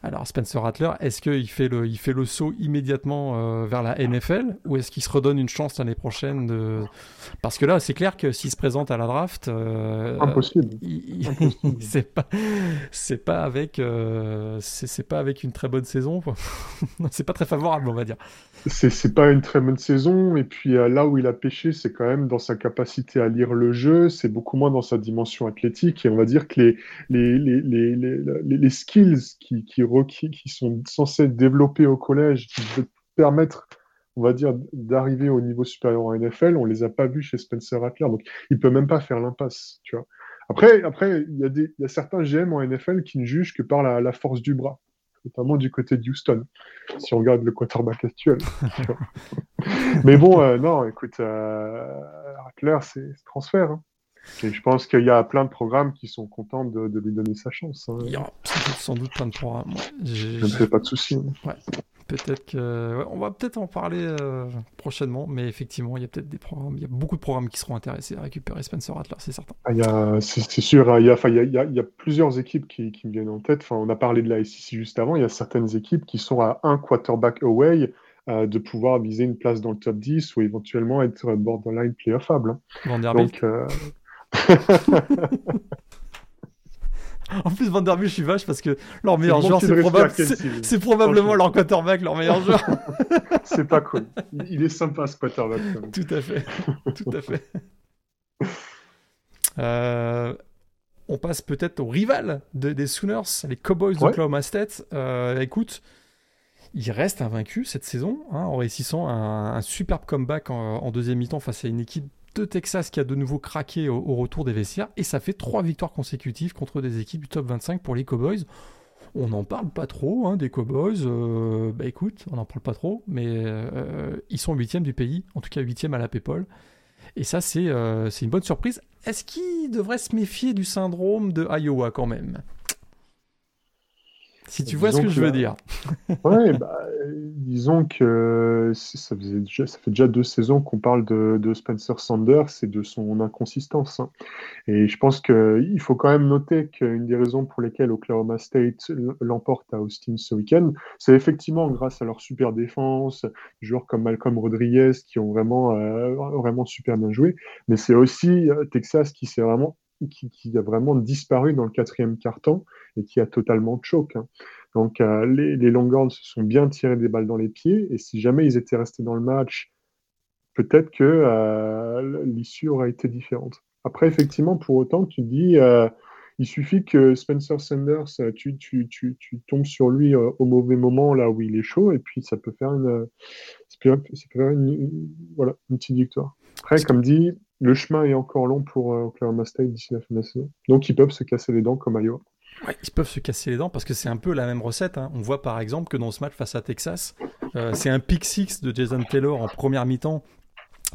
Alors Spencer Rattler, est-ce qu'il fait le, il fait le saut immédiatement euh, vers la NFL ou est-ce qu'il se redonne une chance l'année prochaine de... Parce que là, c'est clair que s'il se présente à la draft, euh, impossible. [laughs] c'est pas, c'est pas avec, euh, c'est pas avec une très bonne saison. [laughs] c'est pas très favorable, on va dire. C'est pas une très bonne saison et puis là où il a pêché, c'est quand même dans sa capacité à lire le jeu. C'est beaucoup moins dans sa dimension athlétique et on va dire que les les les les, les, les skills qui, qui requis qui sont censés être développés au collège, qui permettre, on va dire, d'arriver au niveau supérieur en NFL, on les a pas vus chez Spencer Rattler. Donc, il peut même pas faire l'impasse, tu vois. Après, après, il y, a des, y a certains GM en NFL qui ne jugent que par la, force du bras, notamment du côté de Houston, si on regarde le quarterback actuel. [laughs] Mais bon, euh, non, écoute, euh, Rattler, c'est transfert. Hein. Et je pense qu'il y a plein de programmes qui sont contents de, lui donner sa chance. Hein. Il y a sans doute plein de programmes. Je ne fais pas de soucis. Ouais. Peut-être que. on va peut-être en parler euh, prochainement, mais effectivement, il y a peut-être des programmes. Il y a beaucoup de programmes qui seront intéressés à récupérer Spencer Rattler, c'est certain. Ah, c'est sûr, hein, il, y a, il, y a, il, y a, plusieurs équipes qui, qui, me viennent en tête. Enfin, on a parlé de la SEC juste avant. Il y a certaines équipes qui sont à un quarterback away euh, de pouvoir viser une place dans le top 10 ou éventuellement être borderline playoffable. Hein. Donc, euh, [laughs] en plus, Vanderbilt, je suis vache parce que leur meilleur joueur, c'est probablement leur quarterback, leur meilleur joueur. [laughs] c'est pas cool. Il est sympa ce quarterback. Tout à fait. [laughs] Tout à fait. Euh, on passe peut-être au rival des Sooners, les Cowboys de d'Oklahoma State. Euh, écoute, il reste invaincu cette saison hein, en réussissant un, superbe comeback en, deuxième mi-temps face à une équipe de Texas qui a de nouveau craqué au, retour des vestiaires et ça fait trois victoires consécutives contre des équipes du top 25 pour les Cowboys. On n'en parle pas trop hein, des Cowboys. Euh, bah écoute, on n'en parle pas trop, mais euh, ils sont huitièmes du pays, en tout cas huitième à la PayPal. Et ça, euh, c'est une bonne surprise. Est-ce qu'il devrait se méfier du syndrome de Iowa quand même? Si tu vois ce que je veux dire. ouais, bah, disons que ça, faisait déjà, ça fait déjà deux saisons qu'on parle de, Spencer Sanders et de son inconsistance. Hein. Et je pense qu'il faut quand même noter qu'une des raisons pour lesquelles Oklahoma State l'emporte à Austin ce week-end, c'est effectivement grâce à leur super défense, joueurs comme Malcolm Rodriguez qui ont vraiment, euh, vraiment super bien joué, mais c'est aussi euh, Texas qui s'est vraiment qui, a vraiment disparu dans le quatrième quart-temps et qui a totalement choqué. Hein. Donc euh, les, les, Longhorns se sont bien tirés des balles dans les pieds et si jamais ils étaient restés dans le match, peut-être que euh, l'issue aurait été différente. Après, effectivement, pour autant, tu dis, euh, il suffit que Spencer Sanders, tu, tu, tu, tu tombes sur lui au mauvais moment, là où il est chaud, et puis ça peut faire une, ça peut, faire une, voilà, une petite victoire. Après, comme dit, le chemin est encore long pour euh, Oklahoma State d'ici la fin de la saison. Donc ils peuvent se casser les dents comme Iowa. Ouais, ils peuvent se casser les dents parce que c'est un peu la même recette. Hein. On voit par exemple que dans ce match face à Texas, euh, c'est un pick six de Jason Taylor en première mi-temps,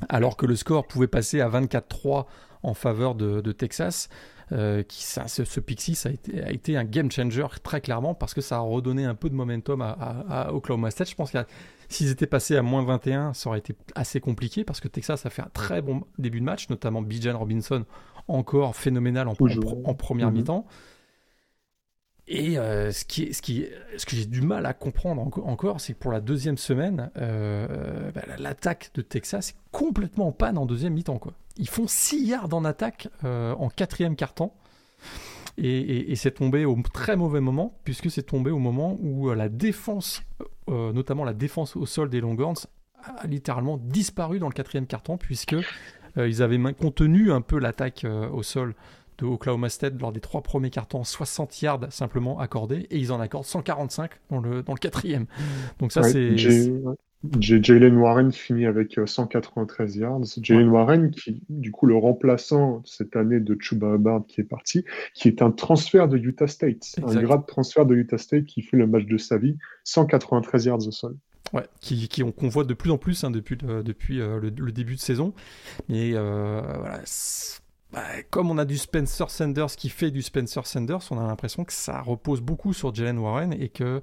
alors que le score pouvait passer à 24-3 en faveur de, Texas. Euh, qui, ça, ce, pick a été, a été, un game changer très clairement parce que ça a redonné un peu de momentum à, à Oklahoma State. Je pense qu'il y a S'ils étaient passés à moins 21, ça aurait été assez compliqué parce que Texas a fait un très bon début de match, notamment Bijan Robinson, encore phénoménal en, première mhm. mi-temps. Et euh, ce, qui, ce, qui, ce que j'ai du mal à comprendre encore, c'est que pour la deuxième semaine, euh, bah, l'attaque de Texas est complètement en panne en deuxième mi-temps. Ils font 6 yards en attaque euh, en quatrième quart-temps. Et, c'est tombé au très mauvais moment, puisque c'est tombé au moment où la défense, euh, notamment la défense au sol des Longhorns, a littéralement disparu dans le quatrième carton, puisque euh, ils avaient contenu un peu l'attaque au sol de Oklahoma State lors des trois premiers cartons, 60 yards simplement accordés, et ils en accordent 145 dans le, dans le quatrième. Donc ça, c'est... Jalen Warren finit avec 193 euh, yards. Jalen Warren, qui, du coup, le remplaçant cette année de Chuba Hubbard qui est parti, qui est un transfert de Utah State. Un grave transfert de Utah State qui fait le match de sa vie. 193 yards au sol. Ouais, qui, qui qu'on voit de plus en plus hein, depuis, le, depuis euh, le, début de saison. Mais euh, voilà, bah, comme on a du Spencer Sanders qui fait du Spencer Sanders, on a l'impression que ça repose beaucoup sur Jalen Warren et que euh,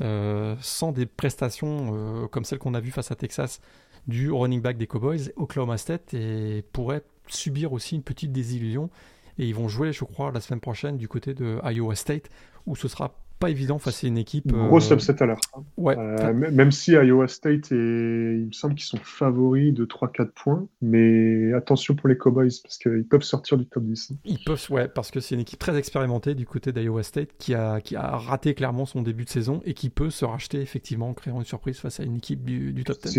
sans des prestations euh, comme celles qu'on a vues face à Texas du running back des Cowboys, Oklahoma State et pourrait subir aussi une petite désillusion. Et ils vont jouer, je crois, la semaine prochaine du côté de Iowa State, où ce sera pas évident face à une équipe. Gros euh, upset à l'heure. Ouais. Euh, même si Iowa State, il me semble qu'ils sont favoris de 3-4 points, mais attention pour les Cowboys, parce qu'ils peuvent sortir du top 10. Ils peuvent, ouais, parce que c'est une équipe très expérimentée du côté d'Iowa State qui a, qui a raté clairement son début de saison et qui peut se racheter effectivement en créant une surprise face à une équipe du, top 10.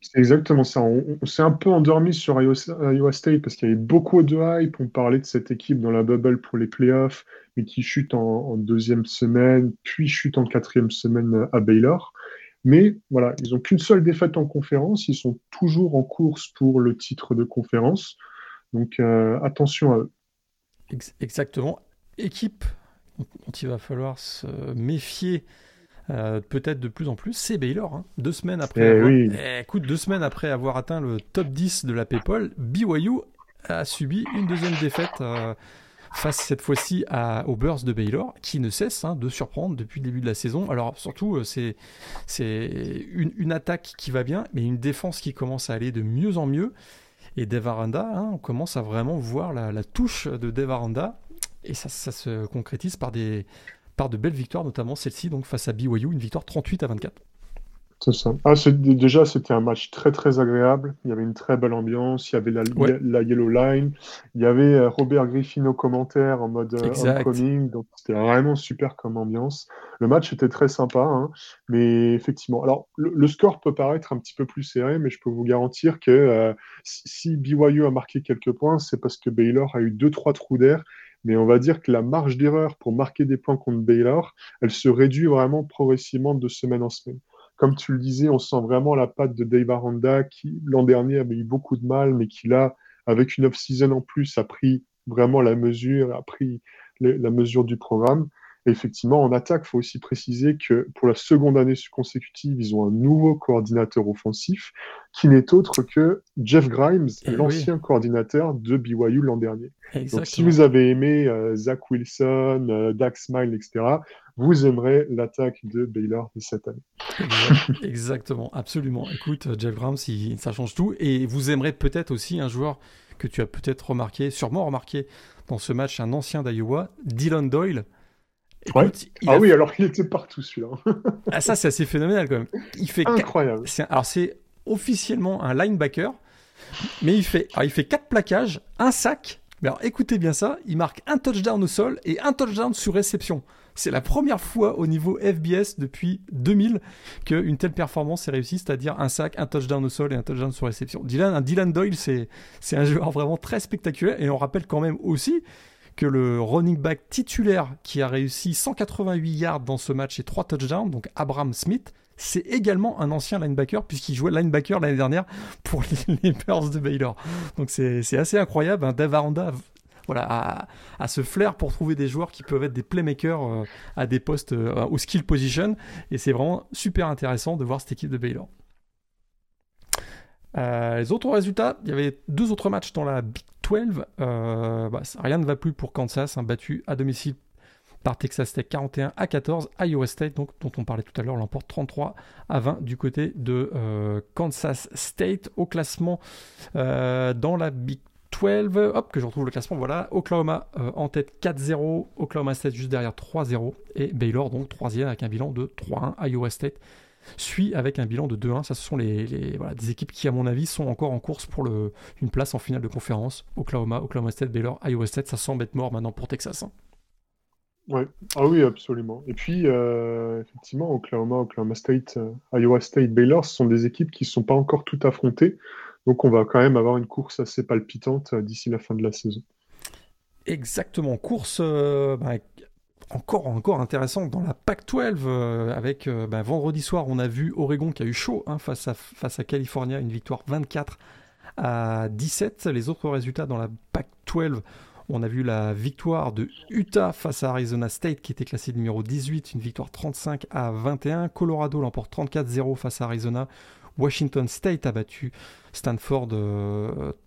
C'est exactement ça. On, s'est un peu endormi sur Iowa State parce qu'il y avait beaucoup de hype. On parlait de cette équipe dans la bubble pour les playoffs mais qui chute en, deuxième semaine, puis chute en quatrième semaine à Baylor. Mais voilà, ils n'ont qu'une seule défaite en conférence, ils sont toujours en course pour le titre de conférence. Donc euh, attention à eux. Exactement. Équipe dont il va falloir se méfier euh, peut-être de plus en plus, c'est Baylor. Hein. Deux semaines après, eh avoir... oui. Eh, écoute, deux semaines après avoir atteint le top 10 de la PayPal, BYU a subi une deuxième défaite euh, face cette fois-ci aux Bears de Baylor, qui ne cesse hein, de surprendre depuis le début de la saison. Alors surtout, euh, c'est une, attaque qui va bien, mais une défense qui commence à aller de mieux en mieux. Et Devaranda, hein, on commence à vraiment voir la, touche de Devaranda, et ça, se concrétise par de belles victoires, notamment celle-ci donc face à BYU, une victoire 38 à 24. C'est ça. Ah, déjà, c'était un match très très agréable. Il y avait une très belle ambiance. Il y avait la, la Yellow Line. Il y avait euh, Robert Griffin au commentaire en mode euh, homecoming. Donc c'était vraiment super comme ambiance. Le match était très sympa, hein. mais effectivement. Alors le, score peut paraître un petit peu plus serré, mais je peux vous garantir que euh, si BYU a marqué quelques points, c'est parce que Baylor a eu deux trois trous d'air mais on va dire que la marge d'erreur pour marquer des points contre Baylor, elle se réduit vraiment progressivement de semaine en semaine comme tu le disais, on sent vraiment la patte de Dave Aranda qui, l'an dernier, avait eu beaucoup de mal, mais qui, là, avec une off-season en plus, a pris vraiment la mesure, a pris la mesure du programme effectivement, en attaque, il faut aussi préciser que pour la seconde année consécutive, ils ont un nouveau coordinateur offensif qui n'est autre que Jeff Grimes, eh l'ancien coordinateur de BYU l'an dernier. Donc, si vous avez aimé euh, Zach Wilson, euh, Dax Smile, etc., vous aimerez l'attaque de Baylor de cette année. [laughs] Exactement, absolument. Écoute, Jeff Grimes, ça change tout. Et vous aimerez peut-être aussi un joueur que tu as peut-être remarqué, sûrement remarqué dans ce match, un ancien d'Iowa, Dylan Doyle ah oui, alors il était partout celui-là. ah, ça, c'est assez phénoménal quand même. Il fait Incroyable. Alors, c'est officiellement un linebacker, mais il fait, alors, il fait 4 plaquages, un sac. Mais alors, écoutez bien ça, il marque un touchdown au sol et un touchdown sur réception. C'est la première fois au niveau FBS depuis 2000 qu'une telle performance est réussie, c'est-à-dire un sac, un touchdown au sol et un touchdown sur réception. Dylan, un Dylan Doyle, c'est un joueur vraiment très spectaculaire et on rappelle quand même aussi le running back titulaire qui a réussi 188 yards dans ce match et 3 touchdowns, donc Abraham Smith, c'est également un ancien linebacker puisqu'il jouait linebacker l'année dernière pour les, [laughs] Bears de Baylor. Donc c'est assez incroyable. Hein. Dave Aranda voilà, a, ce flair pour trouver des joueurs qui peuvent être des playmakers euh, à des postes euh, au skill position. Et c'est vraiment super intéressant de voir cette équipe de Baylor. Euh, les autres résultats, il y avait deux autres matchs dans la Big 12. Euh, bah, rien ne va plus pour Kansas, hein, battu à domicile par Texas Tech 41 à 14. Iowa State, dont on parlait tout à l'heure, l'emporte 33 à 20 du côté de euh, Kansas State. Au classement dans la Big 12, hop, que je retrouve le classement, voilà, Oklahoma en tête 4-0, Oklahoma State juste derrière 3-0, et Baylor donc 3 avec un bilan de 3-1, Iowa State suit avec un bilan de 2-1. Ça, ce sont les, des équipes qui, à mon avis, sont encore en course pour le, une place en finale de conférence. Oklahoma, Oklahoma State, Baylor, Iowa State, ça semble être mort maintenant pour Texas. Hein. Ouais. Ah oui, absolument. Et puis, euh, effectivement, Oklahoma, Oklahoma State, euh, Iowa State, Baylor, ce sont des équipes qui ne sont pas encore toutes affrontées. Donc, on va quand même avoir une course assez palpitante euh, d'ici la fin de la saison. Exactement. Course bah, encore, encore intéressant dans la PAC-12 euh, avec euh, ben, vendredi soir on a vu Oregon qui a eu chaud hein, face, à, face à California une victoire 24 à 17 les autres résultats dans la PAC-12 on a vu la victoire de Utah face à Arizona State qui était classé numéro 18 une victoire 35 à 21 Colorado l'emporte 34-0 face à Arizona. Washington State a battu Stanford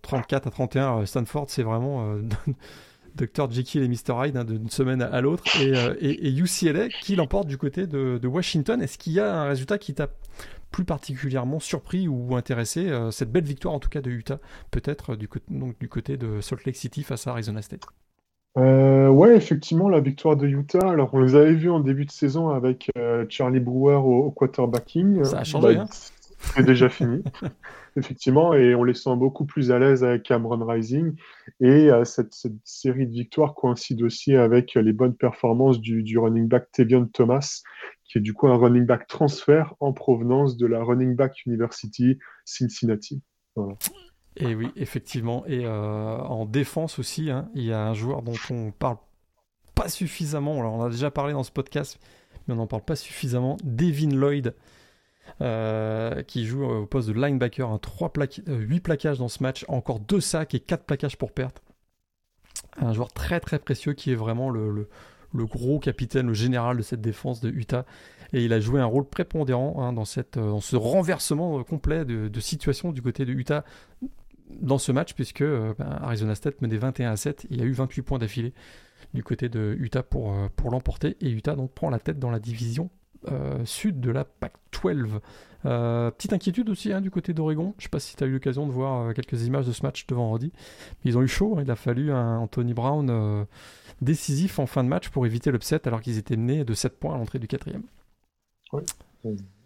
34 euh, à 31 Stanford c'est vraiment [laughs] Dr. Jekyll et Mr. Hyde hein, d'une semaine à l'autre, euh, et, UCLA qui l'emporte du côté de, Washington. Est-ce qu'il y a un résultat qui t'a plus particulièrement surpris ou intéressé euh, Cette belle victoire en tout cas de Utah, peut-être du, donc, du côté de Salt Lake City face à Arizona State? Euh, ouais, effectivement, la victoire de Utah. Alors, on les avait vus en début de saison avec Charlie Brewer au, quarterbacking. Ça a changé, bah, hein C'est déjà fini. [laughs] effectivement, et on les sent beaucoup plus à l'aise avec Cameron Rising. Et euh, cette, série de victoires coïncide aussi avec les bonnes performances du, running back Tevion Thomas, qui est du coup un running back transfert en provenance de la Running Back University Cincinnati. Et oui, effectivement. Et euh, en défense aussi, hein, il y a un joueur dont on parle pas suffisamment. Alors, on a déjà parlé dans ce podcast, mais on n'en parle pas suffisamment. Devin Lloyd, euh, qui joue au poste de linebacker, un 3 8 plaquages dans ce match, encore 2 sacs et 4 plaquages pour perte. Un joueur très très précieux qui est vraiment le, le, gros capitaine, le général de cette défense de Utah. Et il a joué un rôle prépondérant hein, dans, cette, ce renversement complet de, situation du côté de Utah dans ce match, puisque euh, ben, Arizona State menait 21 à 7. Il a eu 28 points d'affilée du côté de Utah pour, euh, pour l'emporter. Et Utah donc prend la tête dans la division euh, sud de la PAC 12. Euh, petite inquiétude aussi hein, du côté d'Oregon. Je ne sais pas si tu as eu l'occasion de voir euh, quelques images de ce match de vendredi. Mais ils ont eu chaud. Hein. Il a fallu un Anthony Brown décisif en fin de match pour éviter l'upset alors qu'ils étaient menés de 7 points à l'entrée du quatrième. Ouais.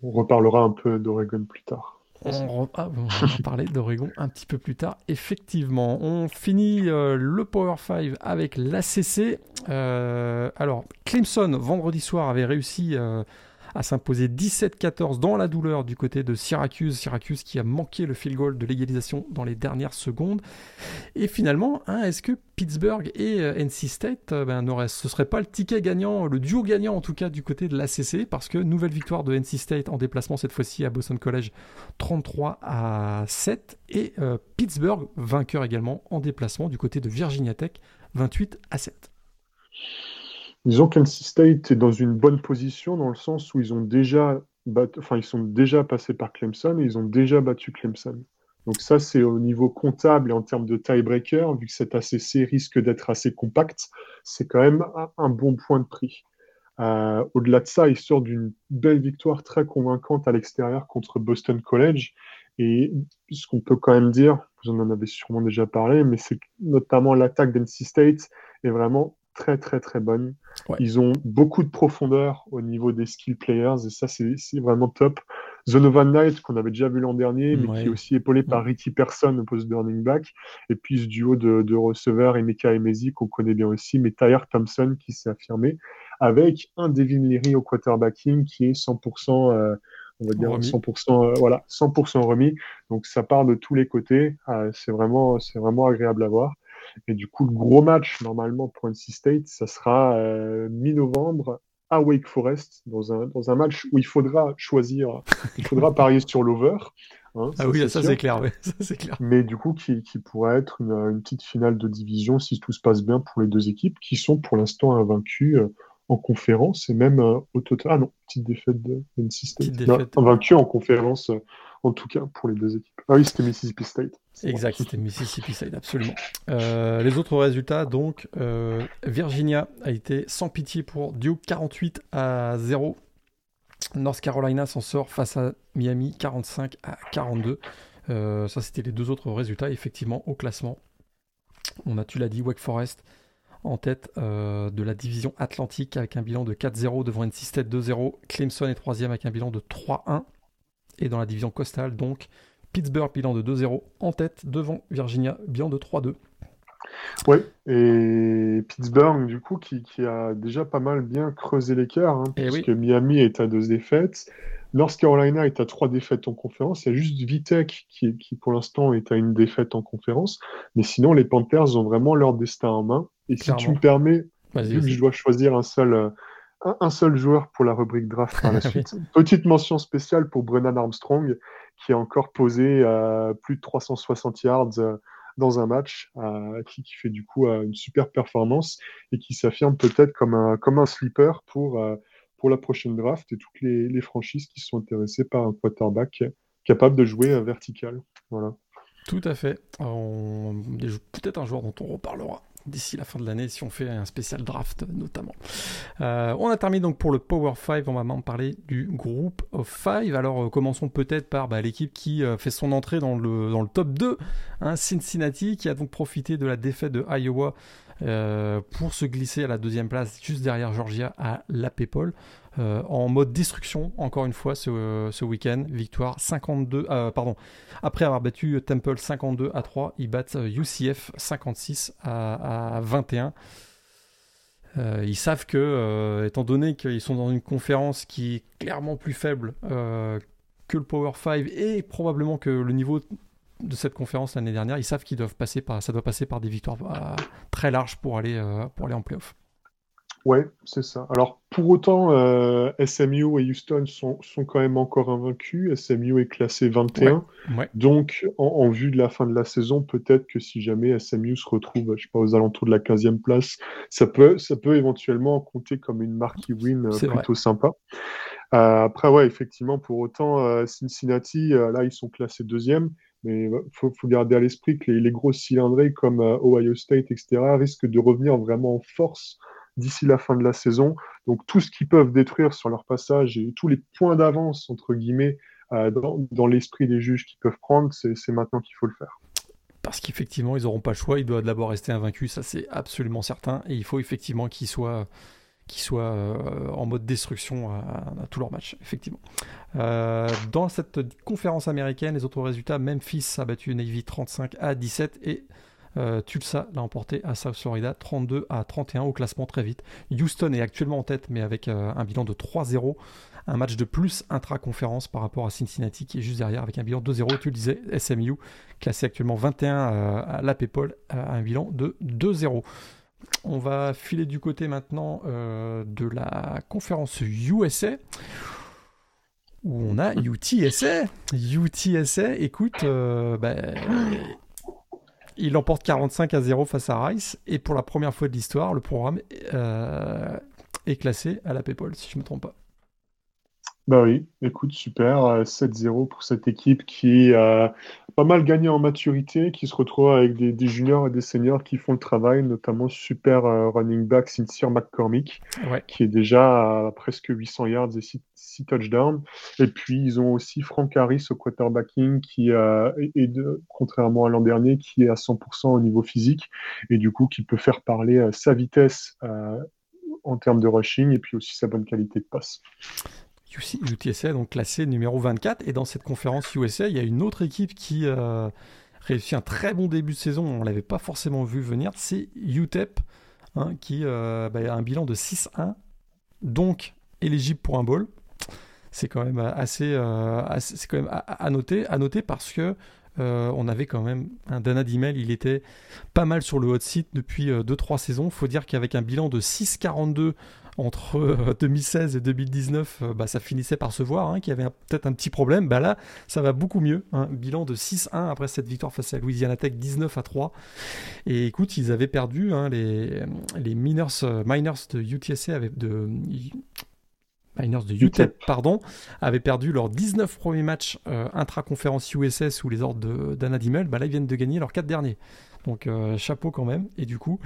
on reparlera un peu d'Oregon plus tard. On, ah, va parler d'Oregon un petit peu plus tard, effectivement. On finit euh, le Power 5 avec l'ACC. Euh, alors, Clemson, vendredi soir, avait réussi euh, à s'imposer 17-14 dans la douleur du côté de Syracuse. Syracuse qui a manqué le field goal de l'égalisation dans les dernières secondes. Et finalement, hein, est-ce que Pittsburgh et euh, NC State, euh, ben, ce serait pas le ticket gagnant, le duo gagnant en tout cas du côté de l'ACC Parce que nouvelle victoire de NC State en déplacement cette fois-ci à Boston College 33 à 7. Et euh, Pittsburgh vainqueur également en déplacement du côté de Virginia Tech 28 à 7. Disons qu'NC State est dans une bonne position dans le sens où ils ont déjà enfin, ils sont déjà passés par Clemson et ils ont déjà battu Clemson. Donc ça, c'est au niveau comptable et en termes de tiebreaker, vu que cet ACC risque d'être assez compact, c'est quand même un, bon point de prix. Euh, au-delà de ça, il sort d'une belle victoire très convaincante à l'extérieur contre Boston College. Et ce qu'on peut quand même dire, vous en avez sûrement déjà parlé, mais c'est notamment l'attaque d'NC State est vraiment très très très bonne. Ils ont beaucoup de profondeur au niveau des skill players et ça c'est vraiment top. Zonovan Knight qu'on avait déjà vu l'an dernier, mais qui est aussi épaulé par Ricky Person au post de running back. Et puis ce duo de, de receveurs, Emeka Emezi qu'on connaît bien aussi, mais Tyre Thompson qui s'est affirmé avec un Devin Leary au quarterbacking qui est 100% euh, on va dire 100%, euh, voilà, 100% remis. Donc ça part de tous les côtés. Euh, c'est vraiment, c'est vraiment agréable à voir. Et du coup, le gros match, normalement, pour NC State, ça sera euh, mi-novembre à Wake Forest, dans un, dans un match où il faudra choisir, il faudra parier sur l'over. Hein, ah oui, ça c'est clair, [laughs] clair. Mais du coup, qui, qui pourrait être une, une, petite finale de division si tout se passe bien pour les deux équipes, qui sont pour l'instant invaincues euh, en conférence et même euh, au total. Ah non, petite défaite de NC State. invaincues en conférence en tout cas pour les deux équipes. Ah oui, c'était Mississippi State. Exact, c'était Mississippi State, absolument. Euh, les autres résultats, donc, euh, Virginia a été sans pitié pour Duke 48 à 0. North Carolina s'en sort face à Miami 45 à 42. Euh, ça, c'était les deux autres résultats, effectivement, au classement. On a, tu l'as dit, Wake Forest en tête de la division Atlantique avec un bilan de 4-0 devant NC State 2-0. Clemson est troisième avec un bilan de 3-1. Et dans la division costale, donc, Pittsburgh, bilan de 2-0 en tête devant Virginia, bilan de 3-2. Oui, et Pittsburgh, du coup, qui, a déjà pas mal bien creusé l'écart, hein, eh puisque Miami est à deux défaites. North Carolina est à trois défaites en conférence. Il y a juste Vitek qui, qui pour l'instant, est à une défaite en conférence. Mais sinon, les Panthers ont vraiment leur destin en main. Et si tu me permets, vu que je dois choisir un seul, un, seul joueur pour la rubrique draft par la [laughs] suite. Petite mention spéciale pour Brennan Armstrong, qui a encore posé euh, plus de 360 yards euh, dans un match, euh, qui, fait du coup une super performance et qui s'affirme peut-être comme un, comme un sleeper pour, pour la prochaine draft et toutes les, les, franchises qui sont intéressées par un quarterback capable de jouer vertical. Voilà. Tout à fait. Peut-être un joueur dont on reparlera d'ici la fin de l'année si on fait un spécial draft notamment. Euh, on a terminé donc pour le Power 5, on va maintenant parler du groupe of 5. Alors euh, commençons peut-être par bah, l'équipe qui euh, fait son entrée dans le, top 2, hein, Cincinnati, qui a donc profité de la défaite de Iowa pour se glisser à la deuxième place juste derrière Georgia à la Paypal. Euh, en mode destruction, encore une fois, ce, ce week-end. Victoire 52, euh, pardon. Après avoir battu Temple 52 à 3, ils battent UCF 56 à, 21. Euh, ils savent que, étant donné qu'ils sont dans une conférence qui est clairement plus faible que le Power 5 et probablement que le niveau de cette conférence l'année dernière, ils savent qu'ils doivent passer par, ça doit passer par des victoires très larges pour aller, pour aller en playoff. Ouais, c'est ça. Alors, pour autant, euh, SMU et Houston sont, sont, quand même encore invaincus. SMU est classé 21. Donc, en, vue de la fin de la saison, peut-être que si jamais SMU se retrouve, je sais pas, aux alentours de la 15e place, ça peut, ça peut éventuellement compter comme une marquee win euh, plutôt sympa. Euh, après, ouais, effectivement, pour autant, Cincinnati, là, ils sont classés deuxième. Mais il faut, faut, garder à l'esprit que les, les grosses cylindrées comme Ohio State, etc., risquent de revenir vraiment en force d'ici la fin de la saison. Donc tout ce qu'ils peuvent détruire sur leur passage et tous les points d'avance, entre guillemets, euh, dans, l'esprit des juges qu'ils peuvent prendre, c'est maintenant qu'il faut le faire. Parce qu'effectivement, ils n'auront pas le choix, ils doivent d'abord rester invaincus, ça c'est absolument certain. Et il faut effectivement qu'ils soient, qui soient en mode destruction à, tous leurs matchs, effectivement. dans cette conférence américaine, les autres résultats, Memphis a battu Navy 35 à 17 et Tulsa l'a emporté à South Florida 32 à 31 au classement très vite. Houston est actuellement en tête mais avec un bilan de 3-0 un match de plus intra-conférence par rapport à Cincinnati qui est juste derrière avec un bilan 2-0. Tu le disais, SMU classé actuellement 21 euh, à la PayPal un bilan de 2-0. On va filer du côté maintenant euh, de la conférence USA où on a [laughs] UTSA. UTSA, écoute, euh, bah, il emporte 45 à 0 face à Rice et pour la première fois de l'histoire, le programme est classé à la PayPal, si je ne me trompe pas. Bah oui, écoute, super. 7-0 euh, pour cette équipe qui a pas mal gagné en maturité, qui se retrouve avec des, juniors et des seniors qui font le travail, notamment super euh, running back Cynthia McCormick, qui est déjà à presque 800 yards et 6, touchdowns. Et puis, ils ont aussi Frank Harris au quarterbacking, qui euh, est, de, contrairement à l'an dernier, qui est à 100% au niveau physique, et du coup, qui peut faire parler sa vitesse en termes de rushing, et puis aussi sa bonne qualité de passe. UTSA donc classé numéro 24 et dans cette conférence USA il y a une autre équipe qui euh, réussit un très bon début de saison. On l'avait pas forcément vu venir. C'est UTEP hein, qui euh, bah, a un bilan de 6-1 donc éligible pour un bowl. C'est quand même assez, euh, c'est quand même à, noter à noter parce que on avait quand même un Dana Dimel, il était pas mal sur le hot seat depuis 2-3 saisons. Faut dire qu'avec un bilan de 6-42 entre 2016 euh, [laughs] et 2019, euh, bah, ça finissait par se voir, hein, qu'il y avait peut-être un petit problème. Bah là, ça va beaucoup mieux. Hein. Bilan de 6-1 après cette victoire face à Louisiana Tech, 19 à 3. Et écoute, ils avaient perdu hein, les, les minors, euh, miners de UTSA avec de Miners de UTEP, pardon, avaient perdu leurs 19 premiers matchs intra-conférence USS sous les ordres d'Anna Dimmel. Bah là, ils viennent de gagner leurs 4 derniers. Donc euh, chapeau quand même. Et du coup,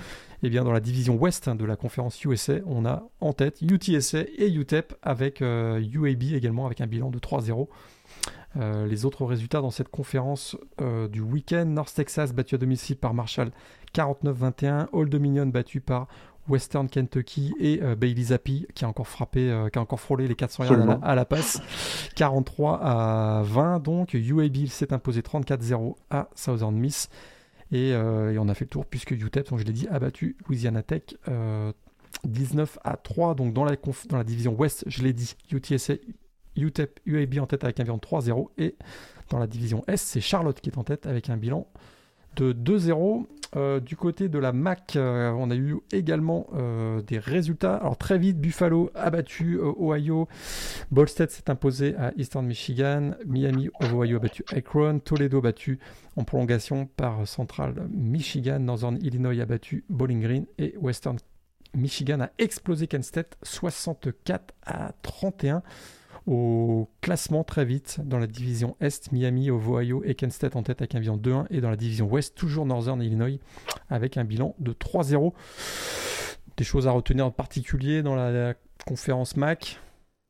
eh bien, dans la division ouest de la conférence USA, on a en tête UTSA et UTEP avec UAB euh, également avec un bilan de 3-0. Euh, les autres résultats dans cette conférence du week-end, North Texas battu à domicile par Marshall 49-21, Old Dominion battu par Western Kentucky et Bailey Zappi qui a encore frappé, qui a encore frôlé les 400 yards à la, passe. 43 à 20 donc. UAB s'est imposé 34-0 à Southern Miss. Euh, et, on a fait le tour puisque UTEP, comme je l'ai dit, a battu Louisiana Tech 19 euh, à 3. Donc dans la, dans la division Ouest, je l'ai dit, UTSA, UTEP, UAB en tête avec un bilan de 3-0. Et dans la division Est, c'est Charlotte qui est en tête avec un bilan de 2-0. Euh, du côté de la MAC, euh, on a eu également euh, des résultats. Alors très vite, Buffalo a battu Ohio. Ball s'est imposé à Eastern Michigan. Miami, Ohio a battu Akron. Toledo battu en prolongation par Central Michigan. Northern Illinois a battu Bowling Green. Et Western Michigan a explosé Kent State 64 à 31 au classement très vite dans la division Est, Miami, Ohio et Kent State en tête avec un bilan 2-1 et dans la division Ouest, toujours Northern Illinois avec un bilan de 3-0. Des choses à retenir en particulier dans la, conférence MAC?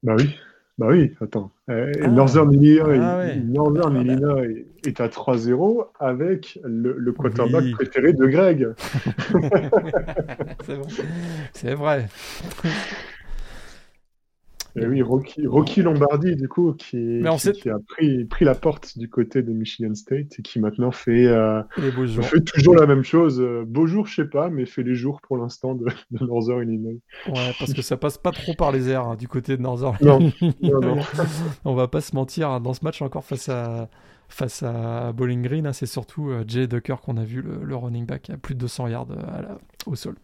Bah oui, bah oui, attends. Euh, ah. Northern Illinois, ah Northern ah, bah. Illinois est à 3-0 avec le, quarterback préféré de Greg. [laughs] [laughs] C'est vrai. Et oui, Rocky, Rocky, Lombardi, du coup, qui, qui, a pris, pris, la porte du côté de Michigan State et qui maintenant fait, euh, fait toujours la même chose. Euh, beau jour, je sais pas, mais fait les jours pour l'instant de, Northern Illinois. Ouais, parce que ça passe pas trop par les airs hein, du côté de Northern non, non, non. [laughs] On va pas se mentir, hein, dans ce match encore face à, face à Bowling Green, hein, c'est surtout euh, Jay Ducker qu'on a vu, le, running back, à plus de 200 yards au sol.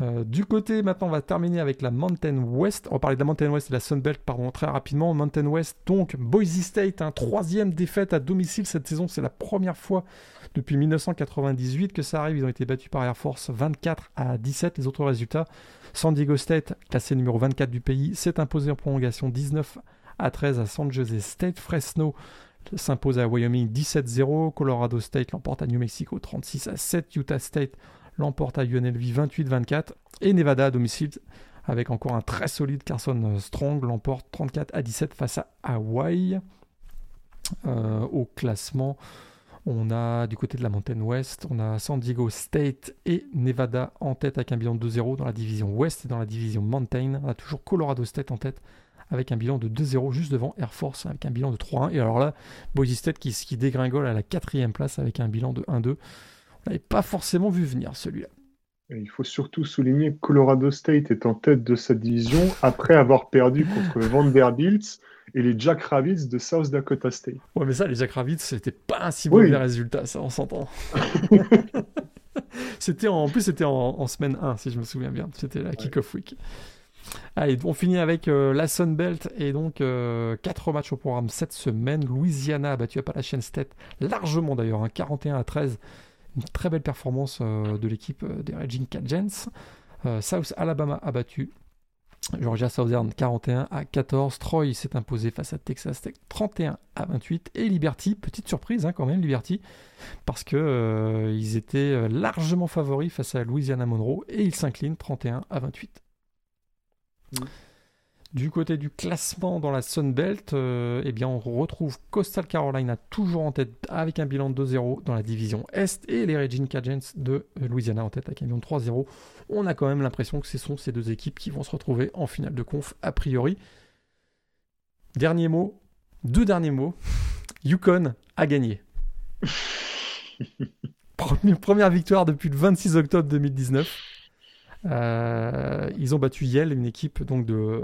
Euh, du côté, maintenant, on va terminer avec la Mountain West. On va parler de la Mountain West et de la Sunbelt, pardon, très rapidement. Mountain West, donc, Boise State, un troisième défaite à domicile cette saison. C'est la première fois depuis 1998 que ça arrive. Ils ont été battus par Air Force 24 à 17. Les autres résultats, San Diego State, classé numéro 24 du pays, s'est imposé en prolongation 19 à 13 à San Jose State. Fresno s'impose à Wyoming 17-0. Colorado State l'emporte à New Mexico 36 à 7. Utah State l'emporte à UNLV 28-24 et Nevada à domicile avec encore un très solide Carson Strong l'emporte 34 à 17 face à Hawaii. Euh, au classement, On a du côté de la Mountain West, on a San Diego State et Nevada en tête avec un bilan de 2-0 dans la division Ouest et dans la division Mountain. On a toujours Colorado State en tête avec un bilan de 2-0 juste devant Air Force avec un bilan de 3-1. Et alors là, Boise State qui dégringole à la quatrième place avec un bilan de 1-2. On n'avait pas forcément vu venir celui-là. Il faut surtout souligner que Colorado State est en tête de cette division après avoir perdu contre Vanderbilt et les Jack Rabbits de South Dakota State. Ouais, mais ça, les Jack Rabbits, c'était pas un si mauvais résultat, ça, on s'entend. [laughs] c'était en, plus, c'était en, semaine 1, si je me souviens bien. C'était la kick-off week. Allez, on finit avec euh, la Sun Belt et donc 4 euh, matchs au programme cette semaine. Louisiana a battu Appalachian State largement d'ailleurs, 41 hein, à 13. Une très belle performance euh, de l'équipe des Raging Cajuns. South Alabama a battu Georgia Southern 41 à 14. Troy s'est imposé face à Texas Tech 31 à 28. Et Liberty, petite surprise hein, quand même, Liberty, parce qu'ils euh, étaient euh, largement favoris face à Louisiana Monroe et ils s'inclinent 31 à 28. Du côté du classement dans la Sun Belt, euh, eh bien on retrouve Coastal Carolina toujours en tête avec un bilan de 2-0 dans la division Est et les Regina Cajuns de Louisiana en tête avec un bilan de 3-0. On a quand même l'impression que ce sont ces deux équipes qui vont se retrouver en finale de conf a priori. Dernier mot, deux derniers mots. [laughs] Yukon a gagné. [laughs] Première victoire depuis le 26 octobre 2019. Euh, ils ont battu Yale, une équipe donc de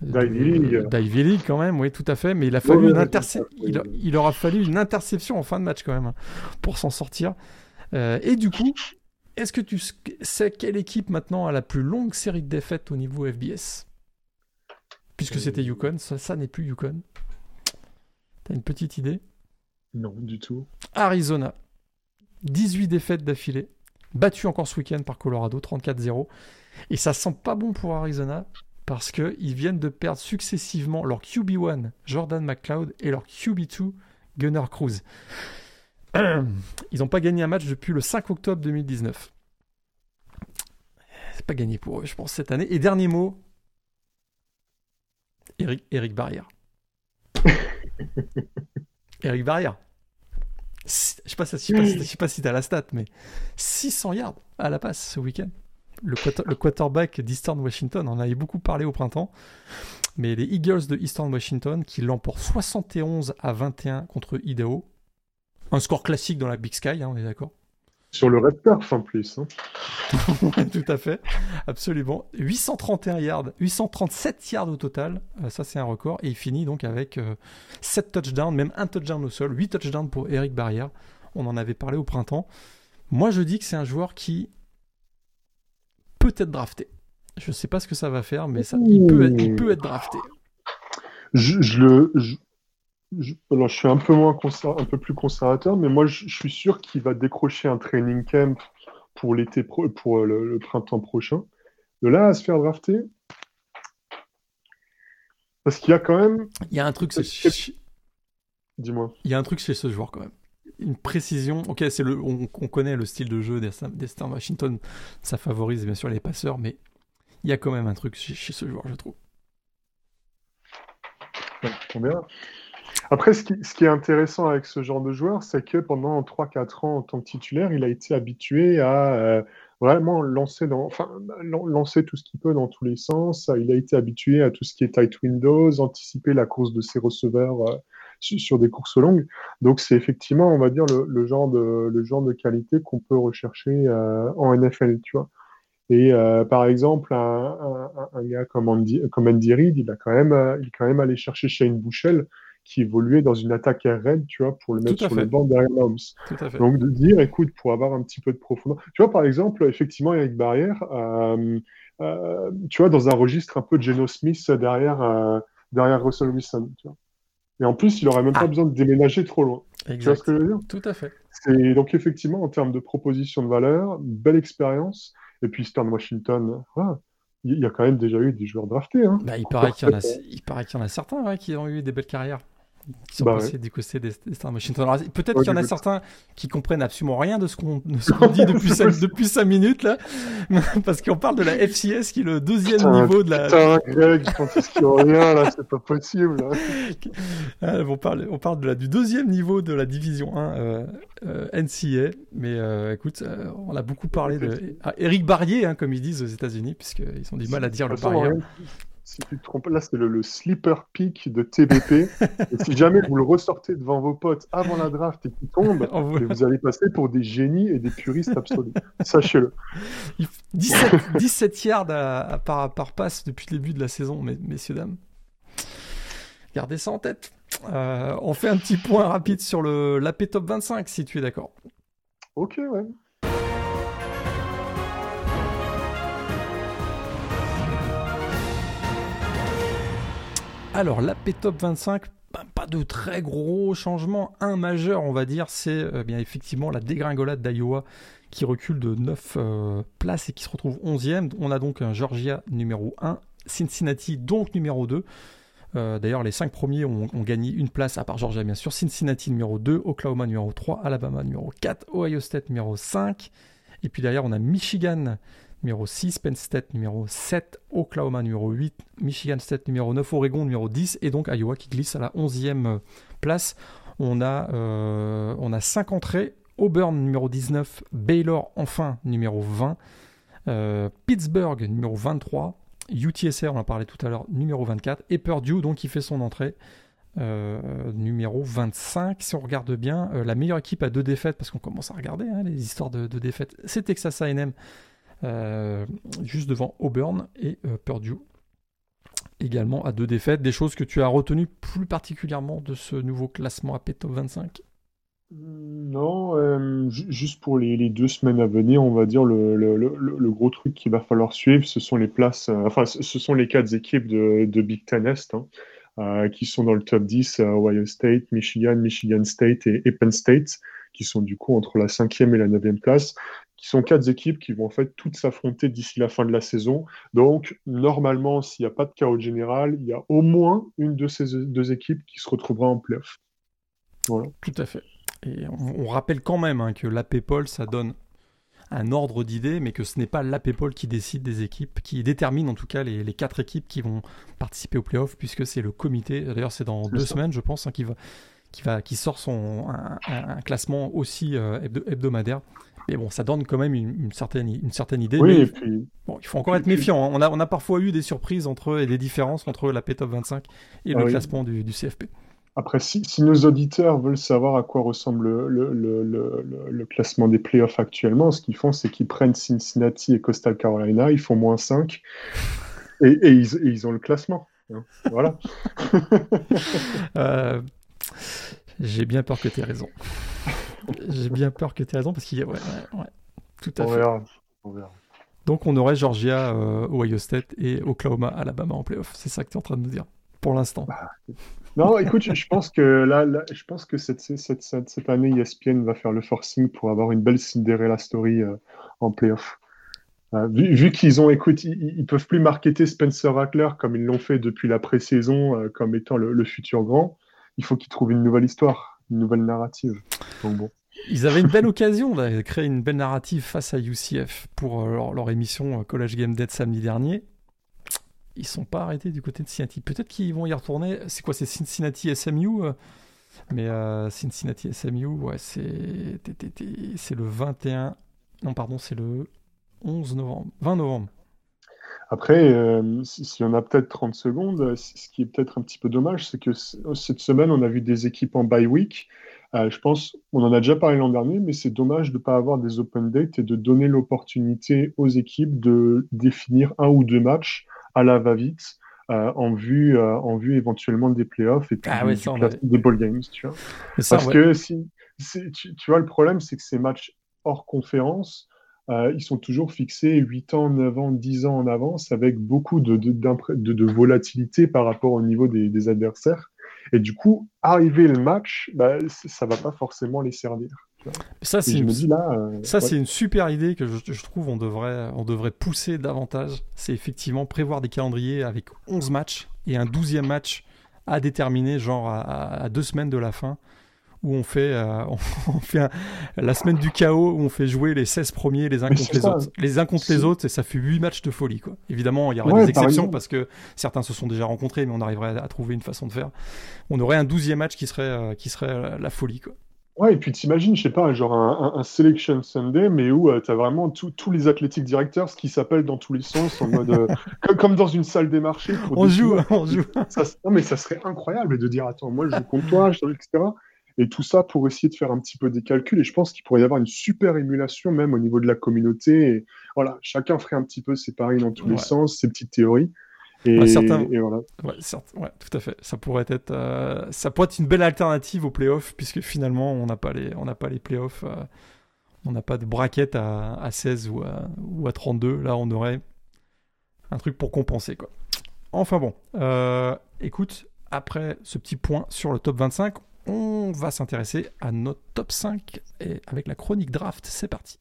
D'Ivy League. quand même, oui, tout à fait. Mais il a fallu une il, il, aura fallu une interception en fin de match quand même hein, pour s'en sortir. Euh, et du coup, est-ce que tu sais quelle équipe maintenant a la plus longue série de défaites au niveau FBS Puisque c'était euh. Yukon, ça, ça n'est plus Yukon. T'as une petite idée? Non, du tout. Arizona. 18 défaites d'affilée battu encore ce week-end par Colorado, 34-0. Et ça sent pas bon pour Arizona parce qu'ils viennent de perdre successivement leur QB1, Jordan McLeod, et leur QB2, Gunnar Cruz. [clears throat] Ils n'ont pas gagné un match depuis le 5 octobre 2019. C'est pas gagné pour eux, je pense, cette année. Et dernier mot, Eric, Eric Barrière. [laughs] Eric Barrière. Je sais pas, sais pas, sais pas si t'as la stat, mais 600 yards à la passe ce week-end. Le, le, quarterback d'Eastern Washington, on en avait beaucoup parlé au printemps, mais les Eagles de Eastern Washington qui l'emportent 71 à 21 contre Idaho. Un score classique dans la Big Sky, hein, on est d'accord sur le red turf en plus. Hein. [laughs] Tout à fait, absolument. 831 yards, 837 yards au total, euh, ça c'est un record. Et il finit donc avec 7 euh, touchdowns, même un touchdown au sol, 8 touchdowns pour Eric Barrière. On en avait parlé au printemps. Moi je dis que c'est un joueur qui peut être drafté. Je ne sais pas ce que ça va faire, mais ça, il, peut être, il peut être drafté. Je, le, alors, je suis un peu, moins un peu plus conservateur, mais moi, je, suis sûr qu'il va décrocher un training camp pour l'été pour le, printemps prochain. De là à se faire drafter, parce qu'il y a quand même. Il y a un truc. Dis-moi. Il y a un truc chez ce joueur quand même. Une précision. Ok, c'est le. On, connaît le style de jeu d'Esther Washington. Ça favorise bien sûr les passeurs, mais il y a quand même un truc chez, ce joueur, je trouve. Combien après, ce qui, est intéressant avec ce genre de joueur, c'est que pendant 3-4 ans en tant que titulaire, il a été habitué à euh, vraiment lancer, enfin, lancer tout ce qu'il peut dans tous les sens. Il a été habitué à tout ce qui est tight windows, anticiper la course de ses receveurs euh, sur des courses longues. Donc, c'est effectivement, on va dire, le, genre, de, le genre de qualité qu'on peut rechercher euh, en NFL, tu vois. Et par exemple, un, gars comme Andy, comme Andy Reid, il a quand même, il est quand même allé chercher Shane Bouchel, qui évoluait dans une attaque aérienne, tu vois, pour le mettre sur le banc derrière Mahomes. Donc de dire, écoute, pour avoir un petit peu de profondeur. Tu vois, par exemple, effectivement, Eric Barrière, euh, euh, tu vois, dans un registre un peu de Geno Smith derrière, euh, derrière Russell Wilson, tu vois. Et en plus, il n'aurait même pas ah. besoin de déménager trop loin. Tu vois ce que je veux dire? Tout à fait. Et donc, effectivement, en termes de proposition de valeur, belle expérience. Et puis, Stern Washington, voilà il y a quand même déjà eu des joueurs draftés. Hein. Bah, il, paraît qu'il y, en a, il paraît qu'il y en a certains qui ont eu des belles carrières. Qui sont Bah passés du côté des, des Star Machine. Peut-être qu'il y en a certains qui comprennent absolument rien de ce qu'on dit depuis cinq, [laughs] depuis cinq minutes là, [laughs] parce qu'on parle de la FCS qui est le deuxième Putain, niveau de la. Putain, Greg, je pense qu'il y a rien là, c'est pas possible. Ah, [laughs] on parle, on parle de la, du deuxième niveau de la division 1 euh, euh, NCA, mais euh, écoute, euh, on a beaucoup parlé de ah, Eric Barrier, hein, comme ils disent aux États-Unis, puisqu'ils ont du mal à dire le rien- Si tu te trompes, là c'est le, le sleeper pick de TBP. et si jamais vous le ressortez devant vos potes avant la draft et qu'il tombe, vous allez passer pour des génies et des puristes absolus. Sachez-le. Il- 17, 17 yards à- à- par, par passe depuis le début de la saison, mes- messieurs, dames. Gardez ça en tête. Euh, on fait un petit point rapide sur le l'AP Top 25, si tu es d'accord. Ok, ouais. Alors, l'AP Top 25, bah, pas de très gros changements. Un majeur, on va dire, c'est euh, bien effectivement la dégringolade d'Iowa qui recule de 9 euh, places et qui se retrouve 11e. On a donc un Georgia numéro 1, Cincinnati donc numéro 2. Euh, D'ailleurs, les 5 premiers ont, ont gagné une place, à part Georgia bien sûr. Cincinnati numéro 2, Oklahoma numéro 3, Alabama numéro 4, Ohio State numéro 5. Et puis derrière, on a Michigan numéro 6, Penn State numéro 7, Oklahoma numéro 8, Michigan State numéro 9, Oregon numéro 10 et donc Iowa qui glisse à la 11e place. On a, euh, on a 5 entrées, Auburn numéro 19, Baylor enfin numéro 20, euh, Pittsburgh numéro 23, UTSR on en parlait tout à l'heure numéro 24 et Purdue donc qui fait son entrée euh, numéro 25. Si on regarde bien, euh, la meilleure équipe à deux défaites, parce qu'on commence à regarder hein, les histoires de, de défaites, c'est Texas A&M, euh, juste devant Auburn et euh, Purdue. Également à deux défaites, des choses que tu as retenues plus particulièrement de ce nouveau classement AP Top 25. Non, euh, ju- juste pour les, deux semaines à venir, on va dire le, gros truc qu'il va falloir suivre, ce sont les places, euh, enfin, ce sont les quatre équipes de, Big Ten Est hein, euh, qui sont dans le top 10, euh, Ohio State, Michigan, Michigan State et, et Penn State, qui sont du coup entre la cinquième et la neuvième place, qui sont quatre équipes qui vont en fait toutes s'affronter d'ici la fin de la saison. Donc, normalement, s'il n'y a pas de chaos général, il y a au moins une de ces deux équipes qui se retrouvera en playoff. Voilà. Tout à fait. Et on, on rappelle quand même hein, que l'AP-Poll, ça donne un ordre d'idées, mais que ce n'est pas l'AP-Poll qui décide des équipes, qui détermine en tout cas les, les quatre équipes qui vont participer au playoff, puisque c'est le comité, d'ailleurs c'est dans deux ça. semaines je pense, hein, qui, va, qui, va, qui sort son, un, classement aussi euh, hebdo- hebdomadaire. Mais bon, ça donne quand même une, une certaine, une certaine idée. Oui, mais et puis bon, il faut encore être méfiant. hein. On, a, on a parfois eu des surprises entre et des différences entre l'AP Top 25 et Ah le oui. classement du, du CFP. Après, si, si nos auditeurs veulent savoir à quoi ressemble le, le, le, le, le- le classement des playoffs actuellement, ce qu'ils font, c'est qu'ils prennent Cincinnati et Coastal Carolina, ils font moins 5 et, et ils, et ils ont le classement. hein. Voilà. [laughs] Euh, J'ai bien peur que tu aies raison. [laughs] J'ai bien peur que tu aies raison parce qu'il y a. Ouais, ouais, ouais. Tout à On fait. verra. On verra. Donc on aurait Georgia, euh, Ohio State et Oklahoma, Alabama en playoff. C'est ça que tu es en train de nous dire pour l'instant. Non, écoute, je, je pense que là, là, je pense que cette, cette, cette, cette année, ESPN va faire le forcing pour avoir une belle Cinderella story euh, en playoff. Euh, vu vu qu'ils ont, écoute, ils, ils peuvent plus marketer Spencer Rattler comme ils l'ont fait depuis la pré-saison euh, comme étant le, le futur grand. Il faut qu'ils trouvent une nouvelle histoire, une nouvelle narrative. Ils avaient une belle occasion de créer une belle narrative face à UCF pour euh, leur, émission euh, College Game Day de samedi dernier. Ils sont pas arrêtés du côté de Cincinnati. Peut-être qu'ils vont y retourner. C'est quoi C'est Cincinnati SMU euh, Mais Cincinnati SMU, ouais, c'est le 21. Non, pardon, c'est le 11 novembre. 20 novembre. Après, euh, si, si on a peut-être 30 secondes, euh, ce qui est peut-être un petit peu dommage, c'est que cette semaine, on a vu des équipes en bye week. Euh, je pense, on en a déjà parlé l'an dernier, mais c'est dommage de ne pas avoir des open dates et de donner l'opportunité aux équipes de définir un ou deux matchs à la va-vite euh, en vue, en vue éventuellement des playoffs et puis Ah ouais, ça, on des ball games, tu vois. Ça, Parce ouais. que si, si- tu, tu vois, le problème, c'est que ces matchs hors conférence, euh, ils sont toujours fixés 8 ans, 9 ans, 10 ans en avance, avec beaucoup de, de, d'impré- de- de volatilité par rapport au niveau des, des adversaires. Et du coup, arriver le match, bah, ça va pas forcément les servir. ça, c'est une- euh, ouais. c'est une super idée que je, je trouve on devrait, on devrait pousser davantage. C'est effectivement prévoir des calendriers avec 11 matchs et un 12e match à déterminer, genre à, deux semaines de la fin, où on fait, euh, [laughs] on fait la semaine du chaos, où on fait jouer les 16 premiers les uns contre les autres. Les uns contre les autres, et ça fait 8 matchs de folie. Quoi. Évidemment, il y aurait des exceptions parce que certains se sont déjà rencontrés, mais on arriverait à trouver une façon de faire. On aurait un 12e match qui serait, euh, qui serait la folie. Quoi. Ouais, et puis t'imagines, je sais pas, genre un, un, Selection Sunday, mais où tu t'as vraiment tous les athlétiques directeurs, ce qui s'appelle dans tous les sens, en mode [laughs] comme, dans une salle des marchés. on joue, on joue. non, mais ça serait incroyable de dire, attends, moi je joue contre toi, etc. Et tout ça pour essayer de faire un petit peu des calculs. Et je pense qu'il pourrait y avoir une super émulation même au niveau de la communauté. Et voilà, chacun ferait un petit peu ses paris dans tous les sens, ses petites théories. Et, voilà. ouais, ouais, tout à fait. Ça pourrait être, euh, ça pourrait être une belle alternative aux playoffs, puisque finalement, on n'a pas les, on n'a pas les playoffs, euh, on n'a pas de braquette à, à 16 ou à, ou à, 32. Là, on aurait un truc pour compenser, quoi. Enfin bon, euh, écoute, après ce petit point sur le top 25, on va s'intéresser à notre top 5 et avec la chronique draft. C'est parti.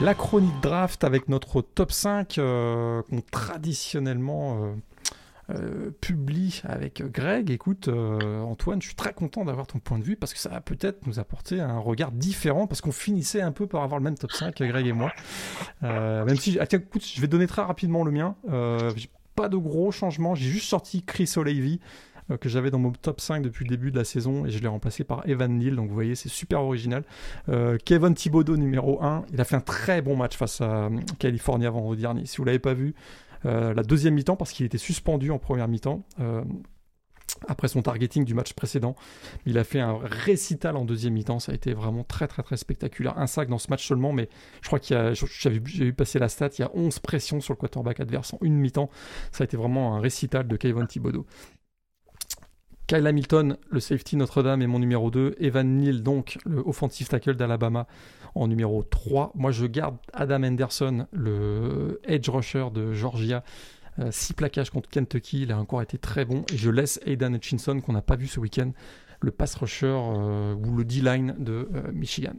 La chronique draft avec notre top 5 euh, qu'on traditionnellement euh, euh, publie avec Greg. Écoute, euh, Antoine, je suis très content d'avoir ton point de vue parce que ça va peut-être nous apporter un regard différent parce qu'on finissait un peu par avoir le même top 5, Greg et moi. Euh, même si, ah, écoute, je vais donner très rapidement le mien. pas de gros changements. J'ai juste sorti Chris O'Leary que j'avais dans mon top 5 depuis le début de la saison et je l'ai remplacé par Evan Neal. Donc vous voyez, c'est super original. Kevin Thibodeau numéro 1, il a fait un très bon match face à California vendredi dernier. Si vous l'avez pas vu, la deuxième mi-temps parce qu'il était suspendu en première mi-temps. Euh, après son targeting du match précédent. Il a fait un récital en deuxième mi-temps. Ça a été vraiment très, très, très spectaculaire. Un sac dans ce match seulement, mais je crois qu'il y a, j'ai vu passer la stat, il y a 11 pressions sur le quarterback adverse en une mi-temps. Ça a été vraiment un récital de Kayvon Thibodeau. Kyle Hamilton, le safety Notre-Dame, est mon numéro 2. Evan Neal, donc, le offensive tackle d'Alabama, en numéro 3. Moi, je garde Adam Henderson, le edge rusher de Georgia. 6 euh, plaquages contre Kentucky, il a encore été très bon. Et je laisse Aidan Hutchinson, qu'on n'a pas vu ce week-end, le pass rusher euh, ou le D-line de euh, Michigan.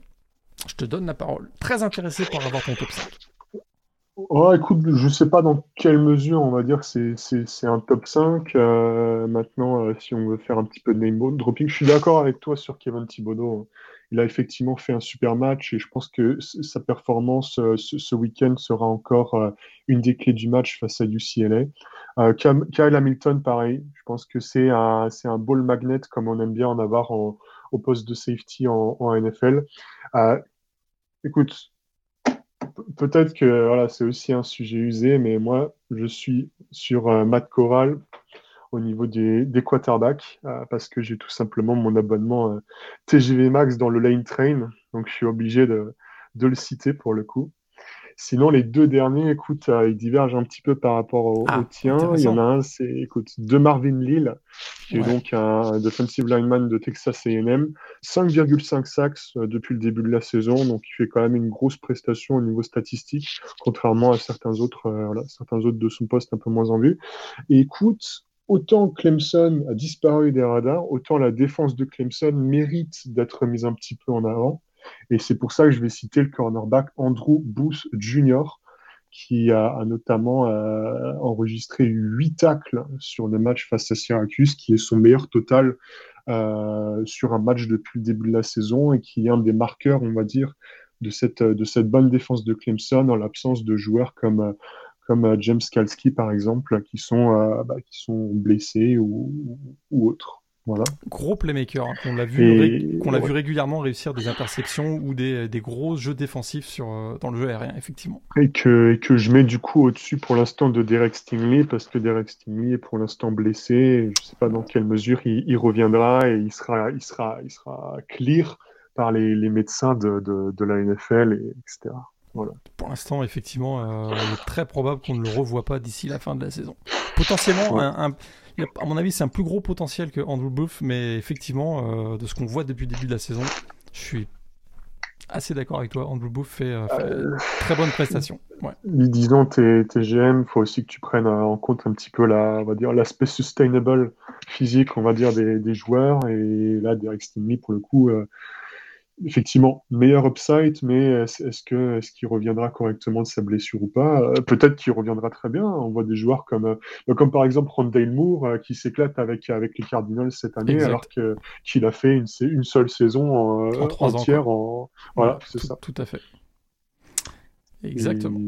Je te donne la parole. Très intéressé par avoir ton top 5. Oh, écoute, je sais pas dans quelle mesure on va dire que c'est un top 5. maintenant, si on veut faire un petit peu de name dropping, je suis d'accord avec toi sur Kevin Thibodeau. Hein il a effectivement fait un super match et je pense que sa performance euh, ce, week-end sera encore euh, une des clés du match face à UCLA. Euh, Kyle Hamilton, pareil, je pense que c'est un, un ball magnet comme on aime bien en avoir au poste de safety en, NFL. écoute, peut-être que voilà, c'est aussi un sujet usé, mais moi, je suis sur Matt Corral au niveau des, quarterbacks euh, parce que j'ai tout simplement mon abonnement euh, TGV Max dans le Lane Train, donc je suis obligé de, le citer pour le coup. Sinon, les deux derniers, écoute, euh, ils divergent un petit peu par rapport au, ah, tien. Il y en a un, c'est, écoute, de Marvin Lille, qui est donc un defensive lineman de Texas A&M. 5,5 sacks depuis le début de la saison, donc il fait quand même une grosse prestation au niveau statistique, contrairement à certains autres, certains autres de son poste un peu moins en vue. Et écoute, autant Clemson a disparu des radars, autant la défense de Clemson mérite d'être mise un petit peu en avant. Et c'est pour ça que je vais citer le cornerback Andrew Booth Jr., qui a, notamment euh, enregistré 8 tacles sur le match face à Syracuse, qui est son meilleur total euh, sur un match depuis le début de la saison et qui est un des marqueurs, on va dire, de cette, de cette bonne défense de Clemson en l'absence de joueurs comme comme euh, James Kalski par exemple, qui sont, euh, bah, qui sont blessés ou, ou autres. Voilà. Gros playmaker, hein, qu'on l'a vu, qu'on l'a vu régulièrement réussir des interceptions ou des, des gros jeux défensifs sur, euh, dans le jeu aérien, effectivement. Et que, et que je mets du coup au-dessus pour l'instant de Derek Stingley, parce que Derek Stingley est pour l'instant blessé. je ne sais pas dans quelle mesure il, il, reviendra et il sera, il sera, il sera clear par les, les médecins de, de, de la NFL, et, etc. Pour l'instant, effectivement, euh, il est très probable qu'on ne le revoie pas d'ici la fin de la saison. Potentiellement, un, à mon avis, c'est un plus gros potentiel que Andrew Booth, mais effectivement, euh, de ce qu'on voit depuis le début de la saison, je suis assez d'accord avec toi. Andrew Booth fait, euh, fait très bonne prestation. Ouais. Disons, tes, GM, il faut aussi que tu prennes en compte un petit peu la, on va dire, l'aspect sustainable physique, on va dire, des, des joueurs. Et là, Derek Stingley, pour le coup, effectivement, meilleur upside, mais est-ce que est-ce qu'il reviendra correctement de sa blessure ou pas? Euh, Peut-être qu'il reviendra très bien. On voit des joueurs comme euh, comme par exemple Rondale Moore euh, qui s'éclate avec avec les Cardinals cette année, alors que qu'il a fait une, une seule saison en, trois entière. en... Voilà, c'est ça. Tout à fait. Exactement.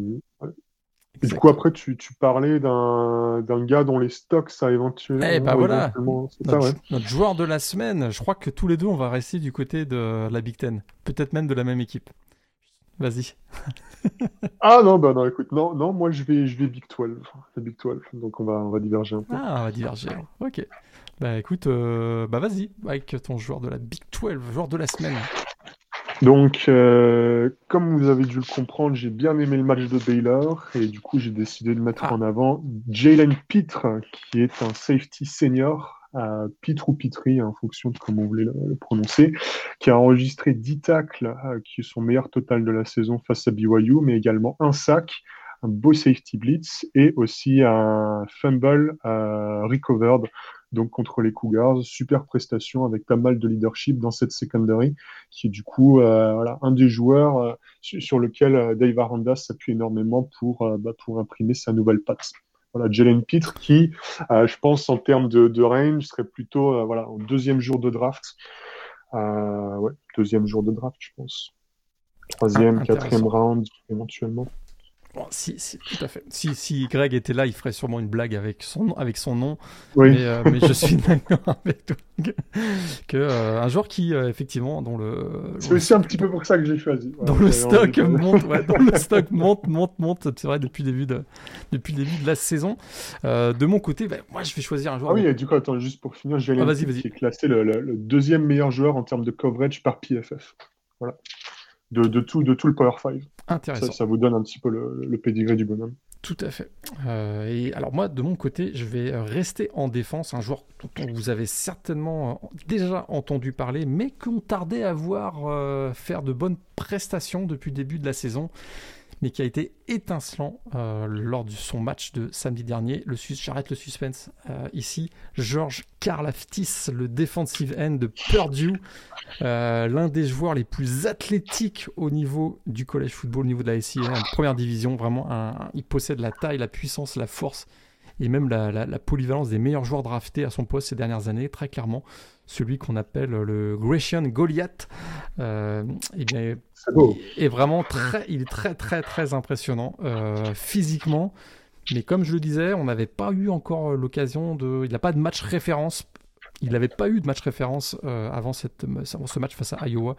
Du coup, après, tu, tu parlais d'un gars dont les stocks, ça éventuellement. Eh ben voilà, notre, joueur de la semaine, je crois que tous les deux, on va rester du côté de la Big Ten. Peut-être même de la même équipe. Vas-y. [laughs] ah non, bah non, écoute, non, non, moi je vais, je vais Big 12. Big 12, donc on va, on va diverger un peu. Ah, on va diverger, ok. Bah écoute, euh, bah vas-y, avec ton joueur de la Big 12, joueur de la semaine. Donc, euh, comme vous avez dû le comprendre, j'ai bien aimé le match de Baylor et du coup, j'ai décidé de mettre ah. en avant Jalen Pitre, qui est un safety senior, à Pitre ou Pitry, en fonction de comment vous voulez le, prononcer, qui a enregistré 10 tacles, euh, qui est son meilleur total de la saison face à BYU, mais également un sac, un beau safety blitz et aussi un fumble euh, recovered donc contre les Cougars. Super prestation avec pas mal de leadership dans cette secondary, qui est du coup euh, voilà, un des joueurs euh, sur lequel euh, Dave Aranda s'appuie énormément pour, bah, pour imprimer sa nouvelle patte. Voilà, Jalen Pitre qui, je pense, en termes de, de range, serait plutôt voilà, au deuxième jour de draft. ouais, deuxième jour de draft, je pense. Troisième, ah, quatrième round, éventuellement si, si, tout à fait. Si, si, Greg était là, il ferait sûrement une blague avec son, avec son nom. Oui. Mais, euh, mais je [laughs] suis d'accord avec toi que euh, un joueur qui, euh, effectivement, dont le. C'est aussi un petit peu pour ça que j'ai choisi. Dans le stock monte, ouais, dont le [laughs] stock monte, monte, monte. C'est vrai depuis le début de, depuis le début de la saison. de mon côté, bah, moi, je vais choisir un joueur. Ah oui, du coup, attends, juste pour finir, je vais ah, vas-y, vas-y. qui est classé le, le, deuxième meilleur joueur en termes de coverage par PFF. Voilà de, tout, de tout le Power 5. Intéressant. Ça, vous donne un petit peu le, le pédigré du bonhomme. Tout à fait. Euh, et alors moi, de mon côté, je vais rester en défense, un joueur dont vous avez certainement euh, déjà entendu parler, mais qu'on tardait à voir euh, faire de bonnes prestations depuis le début de la saison mais qui a été étincelant euh, lors de son match de samedi dernier. J'arrête le suspense euh, ici. Georges Karlaftis, le defensive end de Purdue, euh, l'un des joueurs les plus athlétiques au niveau du college football, au niveau de la SIA, en première division. Vraiment, il possède la taille, la puissance, la force et même la, polyvalence des meilleurs joueurs draftés à son poste ces dernières années, très clairement. Celui qu'on appelle le Grecian Goliath, euh, eh bien, est vraiment très, il est très très très impressionnant euh, physiquement. Mais comme je le disais, on n'avait pas eu encore l'occasion de. Il n'a pas de match référence. Il n'avait pas eu de match référence euh, avant, cette, avant ce match face à Iowa.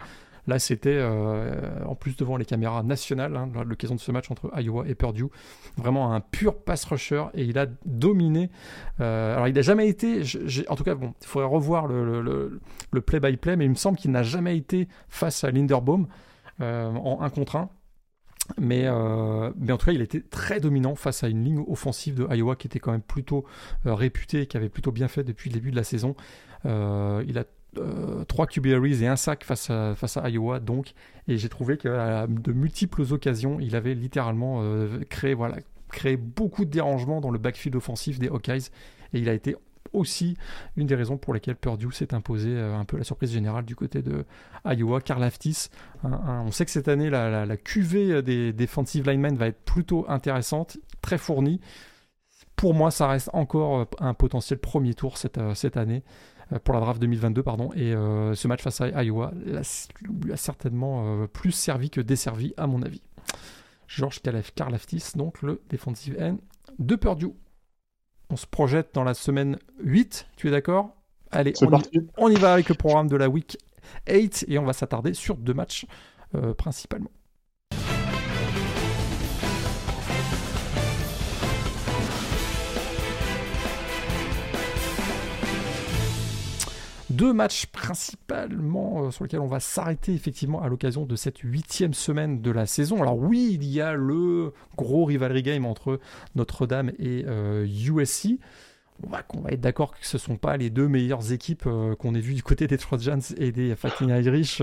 Là, c'était euh, en plus devant les caméras nationales, hein, l'occasion de ce match entre Iowa et Purdue. Vraiment un pur pass rusher et il a dominé. Euh, alors, il n'a jamais été, en tout cas, bon, il faudrait revoir le play-by-play, mais il me semble qu'il n'a jamais été face à Linderbaum euh, en 1 contre 1. Mais, en tout cas, il était très dominant face à une ligne offensive de Iowa qui était quand même plutôt réputée et qui avait plutôt bien fait depuis le début de la saison. il a euh, trois QB et un sac face à, face à Iowa, donc. Et j'ai trouvé qu'à de multiples occasions, il avait littéralement euh, créé, voilà, créé beaucoup de dérangements dans le backfield offensif des Hawkeyes. Et il a été aussi une des raisons pour lesquelles Purdue s'est imposé euh, un peu la surprise générale du côté de Iowa. Karl Aftis, on sait que cette année, la, la, QV des defensive linemen va être plutôt intéressante, très fournie. Pour moi, ça reste encore un potentiel premier tour cette, cette année. Euh, pour la draft 2022, pardon. Et euh, ce match face à Iowa lui a certainement euh, plus servi que desservi, à mon avis. Georges Karlaftis, donc le defensive end de Purdue. On se projette dans la semaine 8, tu es d'accord? Allez, on y, on y, va avec le programme de la week 8 et on va s'attarder sur deux matchs principalement. Deux matchs principalement euh, sur lesquels on va s'arrêter effectivement à l'occasion de cette huitième semaine de la saison. Alors oui, il y a le gros rivalry game entre Notre-Dame et USC. Euh, on va, on va, être d'accord que ce ne sont pas les deux meilleures équipes euh, qu'on ait vues du côté des Trojans et des Fighting Irish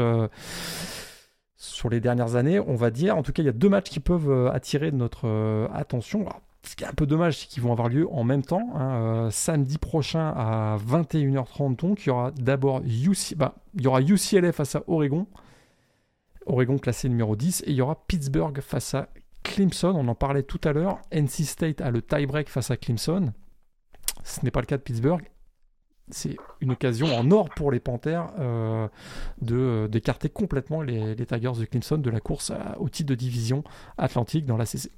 sur les dernières années, on va dire. En tout cas, il y a deux matchs qui peuvent attirer notre attention ce qui est un peu dommage, c'est qu'ils vont avoir lieu en même temps. Hein, euh, samedi prochain à 21h30, donc il y aura d'abord UC... bah, UCLA face à Oregon. Oregon classé numéro 10. Et il y aura Pittsburgh face à Clemson. On en parlait tout à l'heure. NC State a le tie-break face à Clemson. Ce n'est pas le cas de Pittsburgh. C'est une occasion en or pour les Panthers euh, de d'écarter complètement les, Tigers de Clemson de la course au titre de division atlantique dans la CC.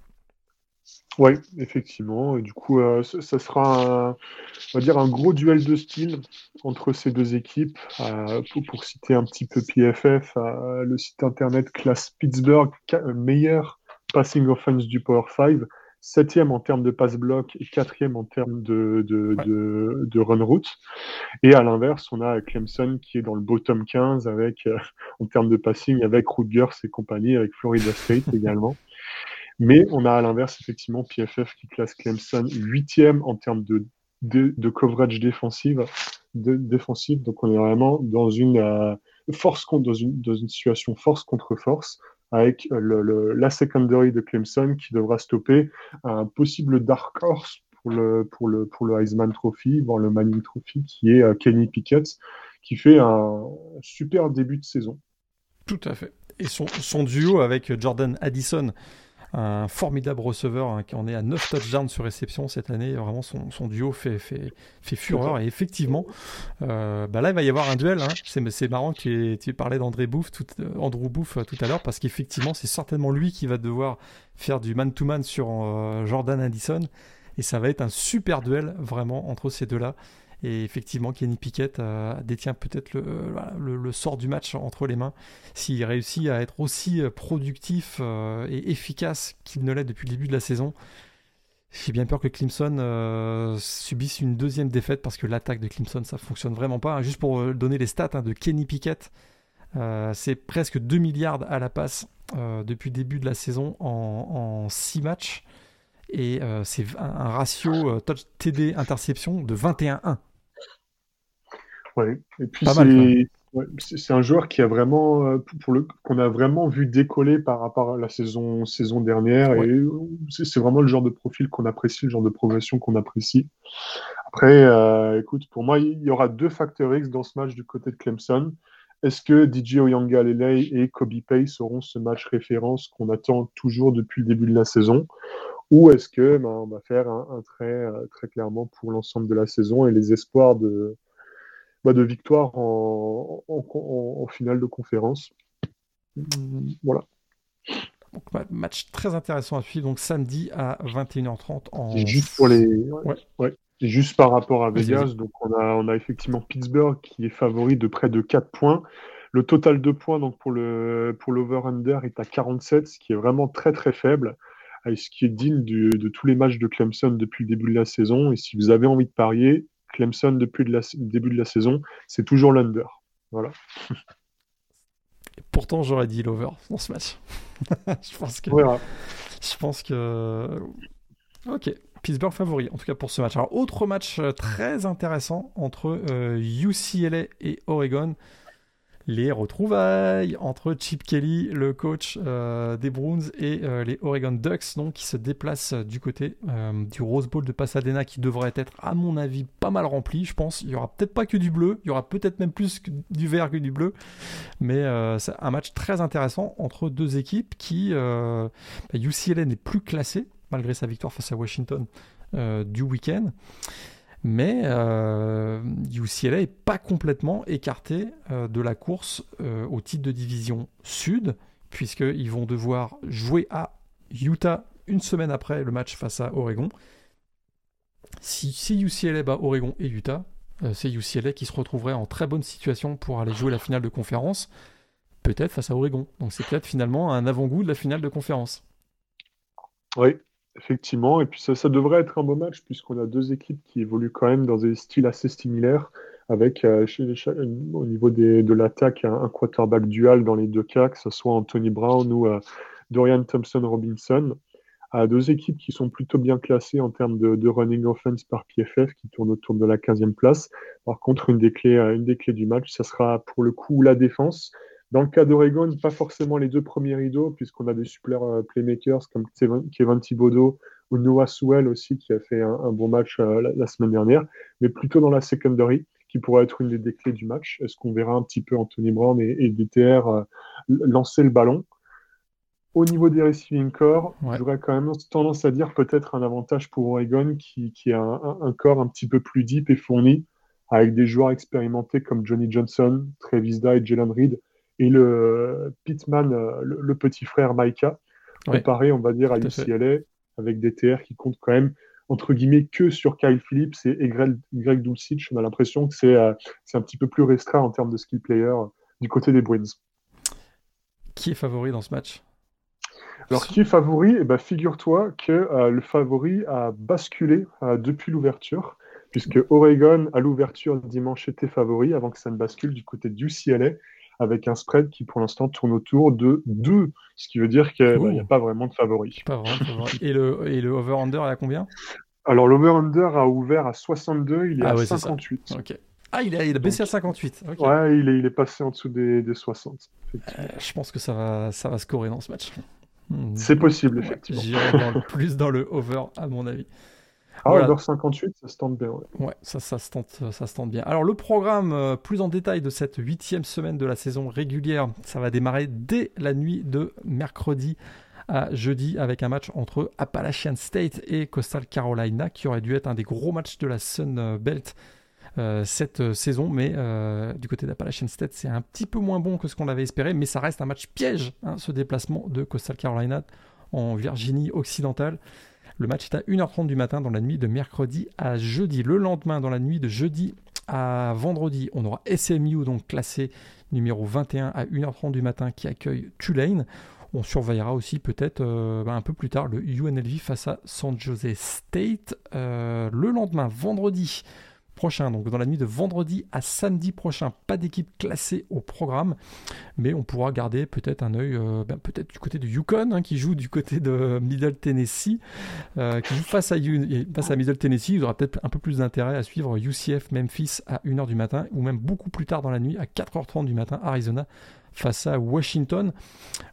Oui, effectivement. Et du coup, euh, ça, sera, un, on va dire, un gros duel de style entre ces deux équipes. Euh, pour, citer un petit peu PFF, euh, le site internet classe Pittsburgh meilleur passing offense du Power 5, septième en termes de pass block et quatrième en termes de, de, run route. Et à l'inverse, on a Clemson qui est dans le bottom 15 avec, en termes de passing avec Rutgers et compagnie, avec Florida State [laughs] également. Mais on a à l'inverse, effectivement, PFF qui classe Clemson huitième en termes de, de, coverage défensive, défensive. Donc on est vraiment dans une euh, force dans une, dans une situation force contre force avec la secondary de Clemson qui devra stopper un possible dark horse pour le, pour le, pour le Heisman Trophy, voire le Manning Trophy, qui est euh, Kenny Pickett, qui fait un super début de saison. Tout à fait. Et son duo avec Jordan Addison, un formidable receveur hein, qui en est à 9 touchdowns sur réception cette année. Vraiment, son, duo fait, fait, fait, fureur. Et effectivement, euh, bah là, il va y avoir un duel. Hein. C'est marrant que tu, parlais d'André Bouffe, tout, euh, Andrew Bouffe euh, tout à l'heure, parce qu'effectivement, c'est certainement lui qui va devoir faire du man-to-man sur Jordan Addison. Et ça va être un super duel, vraiment, entre ces deux-là. Et effectivement, Kenny Pickett euh, détient peut-être le, sort du match entre les mains s'il réussit à être aussi euh, productif euh, et efficace qu'il ne l'est depuis le début de la saison. J'ai bien peur que Clemson subisse une deuxième défaite parce que l'attaque de Clemson, ça fonctionne vraiment pas. Juste pour donner les stats hein, de Kenny Pickett, c'est presque 2 milliards à la passe depuis le début de la saison en 6 matchs. Et c'est un, ratio touch TD interception de 21-1. Ouais. Et puis c'est un joueur qui a vraiment euh, pour le qu'on a vraiment vu décoller par rapport à la saison saison dernière et euh, c'est vraiment le genre de profil qu'on apprécie, le genre de progression qu'on apprécie. Après, euh, écoute, pour moi, il y aura deux facteurs X dans ce match du côté de Clemson. Est-ce que DJ Oyangalele et Kobe Pace auront ce match référence qu'on attend toujours depuis le début de la saison? Ou est-ce que ben, on va faire un, un trait très clairement pour l'ensemble de la saison et les espoirs de bah, de victoire en, finale de conférence. Voilà. match très intéressant à suivre, donc samedi à 21h30 en. juste pour les. Ouais. juste par rapport à Vegas, donc on a, on a effectivement Pittsburgh qui est favori de près de 4 points. Le total de points donc pour le pour l'over-under est à 47, ce qui est vraiment très très faible, ce qui est digne de tous les matchs de Clemson depuis le début de la saison. Et si vous avez envie de parier, Clemson depuis le début de la saison, c'est toujours l'under. Voilà. [laughs] pourtant, j'aurais dit l'over dans ce match. [laughs] je pense que. Je pense que. Ok. Pittsburgh favori, en tout cas pour ce match. Alors, autre match euh, très intéressant entre UCLA euh, et Oregon les retrouvailles entre Chip Kelly, le coach euh, des Bruins, et euh, les Oregon Ducks, donc, qui se déplacent du côté euh, du Rose Bowl de Pasadena, qui devrait être, à mon avis, pas mal rempli. Je pense il y aura peut-être pas que du bleu, il y aura peut-être même plus du vert que du bleu, mais c'est un match très intéressant entre deux équipes qui UCLA bah, n'est plus classé malgré sa victoire face à Washington du week-end mais euh, UCLA n'est pas complètement écarté euh, de la course euh, au titre de division sud, puisqu'ils vont devoir jouer à Utah une semaine après le match face à Oregon. Si, si UCLA bat Oregon et Utah, c'est UCLA qui se retrouverait en très bonne situation pour aller jouer la finale de conférence, peut-être face à Oregon. Donc c'est peut-être finalement un avant-goût de la finale de conférence. Oui, Effectivement, et puis ça, devrait être un beau match puisqu'on a deux équipes qui évoluent quand même dans des styles assez similaires, avec euh, au niveau de l'attaque un, quarterback dual dans les deux cas, que ce soit Anthony Brown ou euh, Dorian Thompson-Robinson, à deux équipes qui sont plutôt bien classées en termes de, running offense par PFF, qui tourne autour de la 15e place. Par contre, une des clés, euh, une des clés du match, ça sera pour le coup la défense. Dans le cas d'Oregon, pas forcément les deux premiers rideaux, puisqu'on a des super euh, playmakers comme Kevin Thibodeau ou Noah Sewell aussi, qui a fait un, bon match euh, la, semaine dernière, mais plutôt dans la secondary, qui pourrait être une des clés du match. Est-ce qu'on verra un petit peu Anthony Brown et, et DTR euh, lancer le ballon? Au niveau des receiving corps, j'aurais quand même tendance à dire peut-être un avantage pour Oregon qui, qui a un, corps un petit peu plus deep et fourni avec des joueurs expérimentés comme Johnny Johnson, Travis Dye, Jalen Reed et le Pittman, euh, le, petit frère Micah, comparé, on va dire, à UCLA, avec des TR qui comptent quand même, entre guillemets, que sur Kyle Phillips et, Greg, Greg, Dulcich. On a l'impression que c'est euh, un petit peu plus restreint en termes de skill player euh, du côté des Bruins. Qui est favori dans ce match? Alors, qui est favori? Eh ben, Figure-toi que le favori a basculé depuis l'ouverture puisque Oregon, à l'ouverture dimanche, était favori avant que ça ne bascule du côté du UCLA, avec un spread qui pour l'instant tourne autour de 2, ce qui veut dire qu'il n'y a pas vraiment de favori. Pas Et le, et le over-under est à combien? Alors l'over-under a ouvert à 62, il est ah à 58. Ah, il a, il a, baissé à 58. Ouais, il est, il est, passé en dessous des, des 60. Euh, je pense que ça va, ça va scorer dans ce match. C'est possible, effectivement. J'irai plus dans le over, à mon avis. Ah, voilà. 58, ça se tente bien. Ouais, ça, ça, se tente, ça se tente bien. Alors, le programme euh, plus en détail de cette huitième semaine de la saison régulière, ça va démarrer dès la nuit de mercredi à jeudi avec un match entre Appalachian State et Coastal Carolina qui aurait dû être un des gros matchs de la Sun Belt euh, cette euh, saison, mais du côté d'Appalachian State, c'est un petit peu moins bon que ce qu'on avait espéré, mais ça reste un match piège, hein, ce déplacement de Coastal Carolina en Virginie occidentale. Le match est à 1h30 du matin dans la nuit de mercredi à jeudi. Le lendemain, dans la nuit de jeudi à vendredi, on aura SMU, donc classé numéro 21 à 1h30 du matin, qui accueille Tulane. On surveillera aussi peut-être euh, bah, un peu plus tard le UNLV face à San Jose State. Euh, le lendemain, vendredi, prochain, donc dans la nuit de vendredi à samedi prochain. Pas d'équipe classée au programme, mais on pourra garder peut-être un œil, euh, ben, peut-être du côté de Yukon, hein, qui joue du côté de Middle Tennessee, euh, qui joue face à, face à Middle Tennessee. Il aura peut-être un peu plus d'intérêt à suivre UCF Memphis à 1h du matin, ou même beaucoup plus tard dans la nuit, à 4h30 du matin, Arizona face à Washington.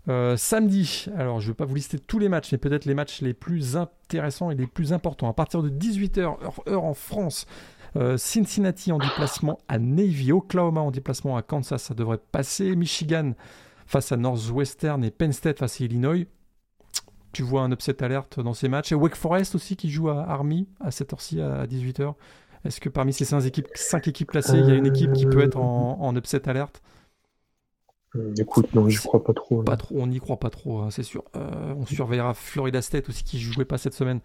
Euh, samedi, alors je ne vais pas vous lister tous les matchs, mais peut-être les matchs les plus intéressants et les plus importants. À partir de 18h, heure en France, Cincinnati en déplacement à Navy, Oklahoma en déplacement à Kansas, ça devrait passer. Michigan face à Northwestern et Penn State face à Illinois. Tu vois un upset alerte dans ces matchs. Et Wake Forest aussi qui joue à Army à cette heure-ci à 18h. Est-ce que parmi ces 5 équipes, équipes classées, il y a une équipe qui peut être en, upset alerte euh, Écoute, non, je crois pas trop. Pas trop, on n'y croit pas trop, hein, c'est sûr. Euh, on surveillera Florida State aussi qui jouait pas cette semaine,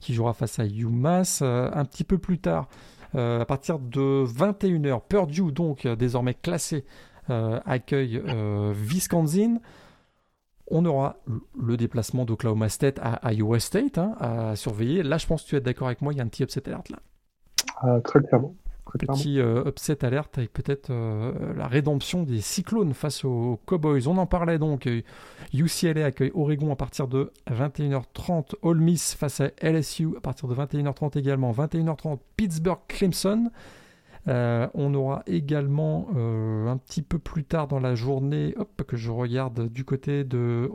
qui jouera face à UMass. un petit peu plus tard, euh, à partir de 21h. Purdue, donc désormais classé, euh, accueille euh, Wisconsin on aura le déplacement d'Oklahoma State à Iowa State hein, à surveiller. Là, je pense que tu es d'accord avec moi, il y a un petit upset alert là. Ah, très clairement. Petit euh, upset alerte avec peut-être euh, la rédemption des Cyclones face aux Cowboys. On en parlait donc. UCLA euh, accueille Oregon à partir de 21h30. Ole Miss face à LSU à partir de 21h30 également. 21h30 Pittsburgh Clemson. on aura également un petit peu plus tard dans la journée, hop, que je regarde du côté de.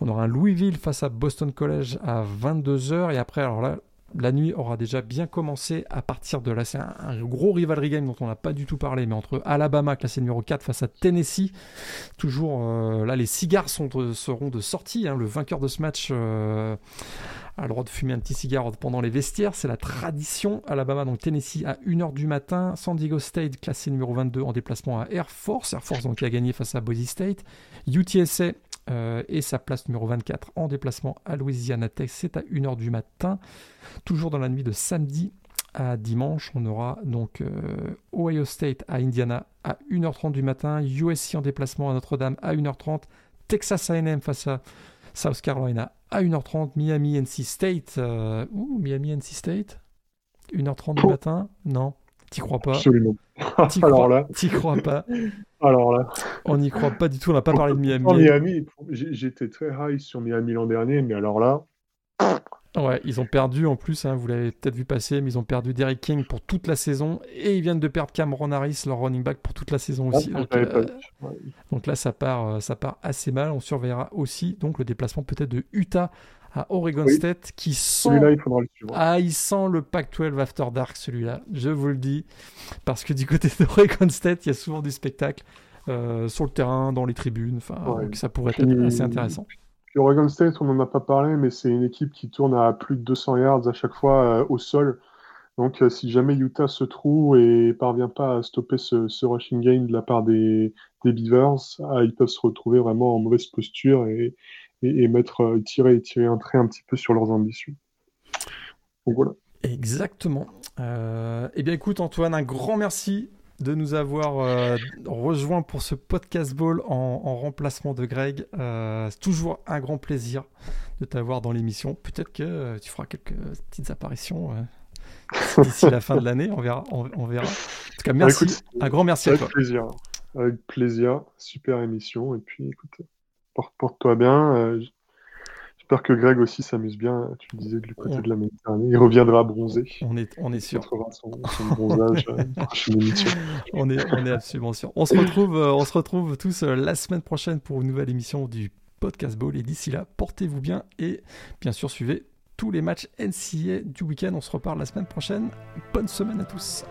On aura un Louisville face à Boston College à 22h. Et après, alors là, la nuit aura déjà bien commencé à partir de là. C'est un, gros rivalry game dont on n'a pas du tout parlé, mais entre Alabama, classé numéro 4, face à Tennessee. Toujours euh, là, les cigares seront de sortie. Hein. Le vainqueur de ce match euh, a le droit de fumer un petit cigare pendant les vestiaires. C'est la tradition. Alabama, donc Tennessee à 1h du matin. San Diego State, classé numéro 22 en déplacement à Air Force. Air Force donc, qui a gagné face à Boise State. UTSA euh, et sa place numéro 24 en déplacement à Louisiana Tech. C'est à 1h du matin. Toujours dans la nuit de samedi à dimanche, on aura donc euh, Ohio State à Indiana à 1h30 du matin, USC en déplacement à Notre-Dame à 1h30, Texas A&M face à South Carolina à 1h30, Miami NC State, euh, Miami NC State, 1h30 du matin, non, t'y crois pas Absolument. T'y crois, là, t'y crois pas Alors là, on n'y croit pas du tout, on n'a pas parlé de Miami. Miami, j'étais très high sur Miami l'an dernier, mais alors là, Ouais, ils ont perdu en plus, hein, vous l'avez peut-être vu passer, mais ils ont perdu Derrick King pour toute la saison et ils viennent de perdre Cameron Harris, leur running back, pour toute la saison aussi. Euh, donc, là, ça part, euh, ça part assez mal. On surveillera aussi donc le déplacement peut-être de Utah à Oregon State qui sent. Celui-là, il faudra le suivre. Ah, il sent le Pac-12 After Dark, celui-là. Je vous le dis. Parce que du côté [laughs] d'Oregon State, il y a souvent du spectacle euh, sur le terrain, dans les tribunes. Enfin, Ouais. donc ça pourrait être assez intéressant. Puis Oregon State, on n'en a pas parlé, mais c'est une équipe qui tourne à plus de 200 yards à chaque fois euh, au sol. Donc, euh, si jamais Utah se trouve et parvient pas à stopper ce, ce rushing game de la part des, des Beavers, ah, ils peuvent se retrouver vraiment en mauvaise posture et, et, et mettre, euh, tirer, tirer un trait un petit peu sur leurs ambitions. Donc voilà. Exactement. Euh, eh bien, écoute, Antoine, un grand merci de nous avoir euh, rejoints pour ce podcast ball en, en remplacement de Greg. Euh, c'est toujours un grand plaisir de t'avoir dans l'émission. Peut-être que euh, tu feras quelques petites apparitions d'ici la fin de l'année. On verra. On, on verra. En tout cas, merci. écoute, un grand merci à Avec toi. plaisir. Avec plaisir. Super émission. Et puis, écoute, porte-toi bien. Euh, J'espère que Greg aussi s'amuse bien. Tu le disais du côté de la Méditerranée. Il reviendra bronzé. On est, on est sûr. retrouvera son, son bronzage euh. [laughs] On est, on est absolument sûr. On se retrouve, euh, on se retrouve tous la semaine prochaine pour une nouvelle émission du Podcast Ball. Et d'ici là, portez-vous bien et bien sûr, suivez tous les matchs NCA du week-end. On se reparle la semaine prochaine. Bonne semaine à tous.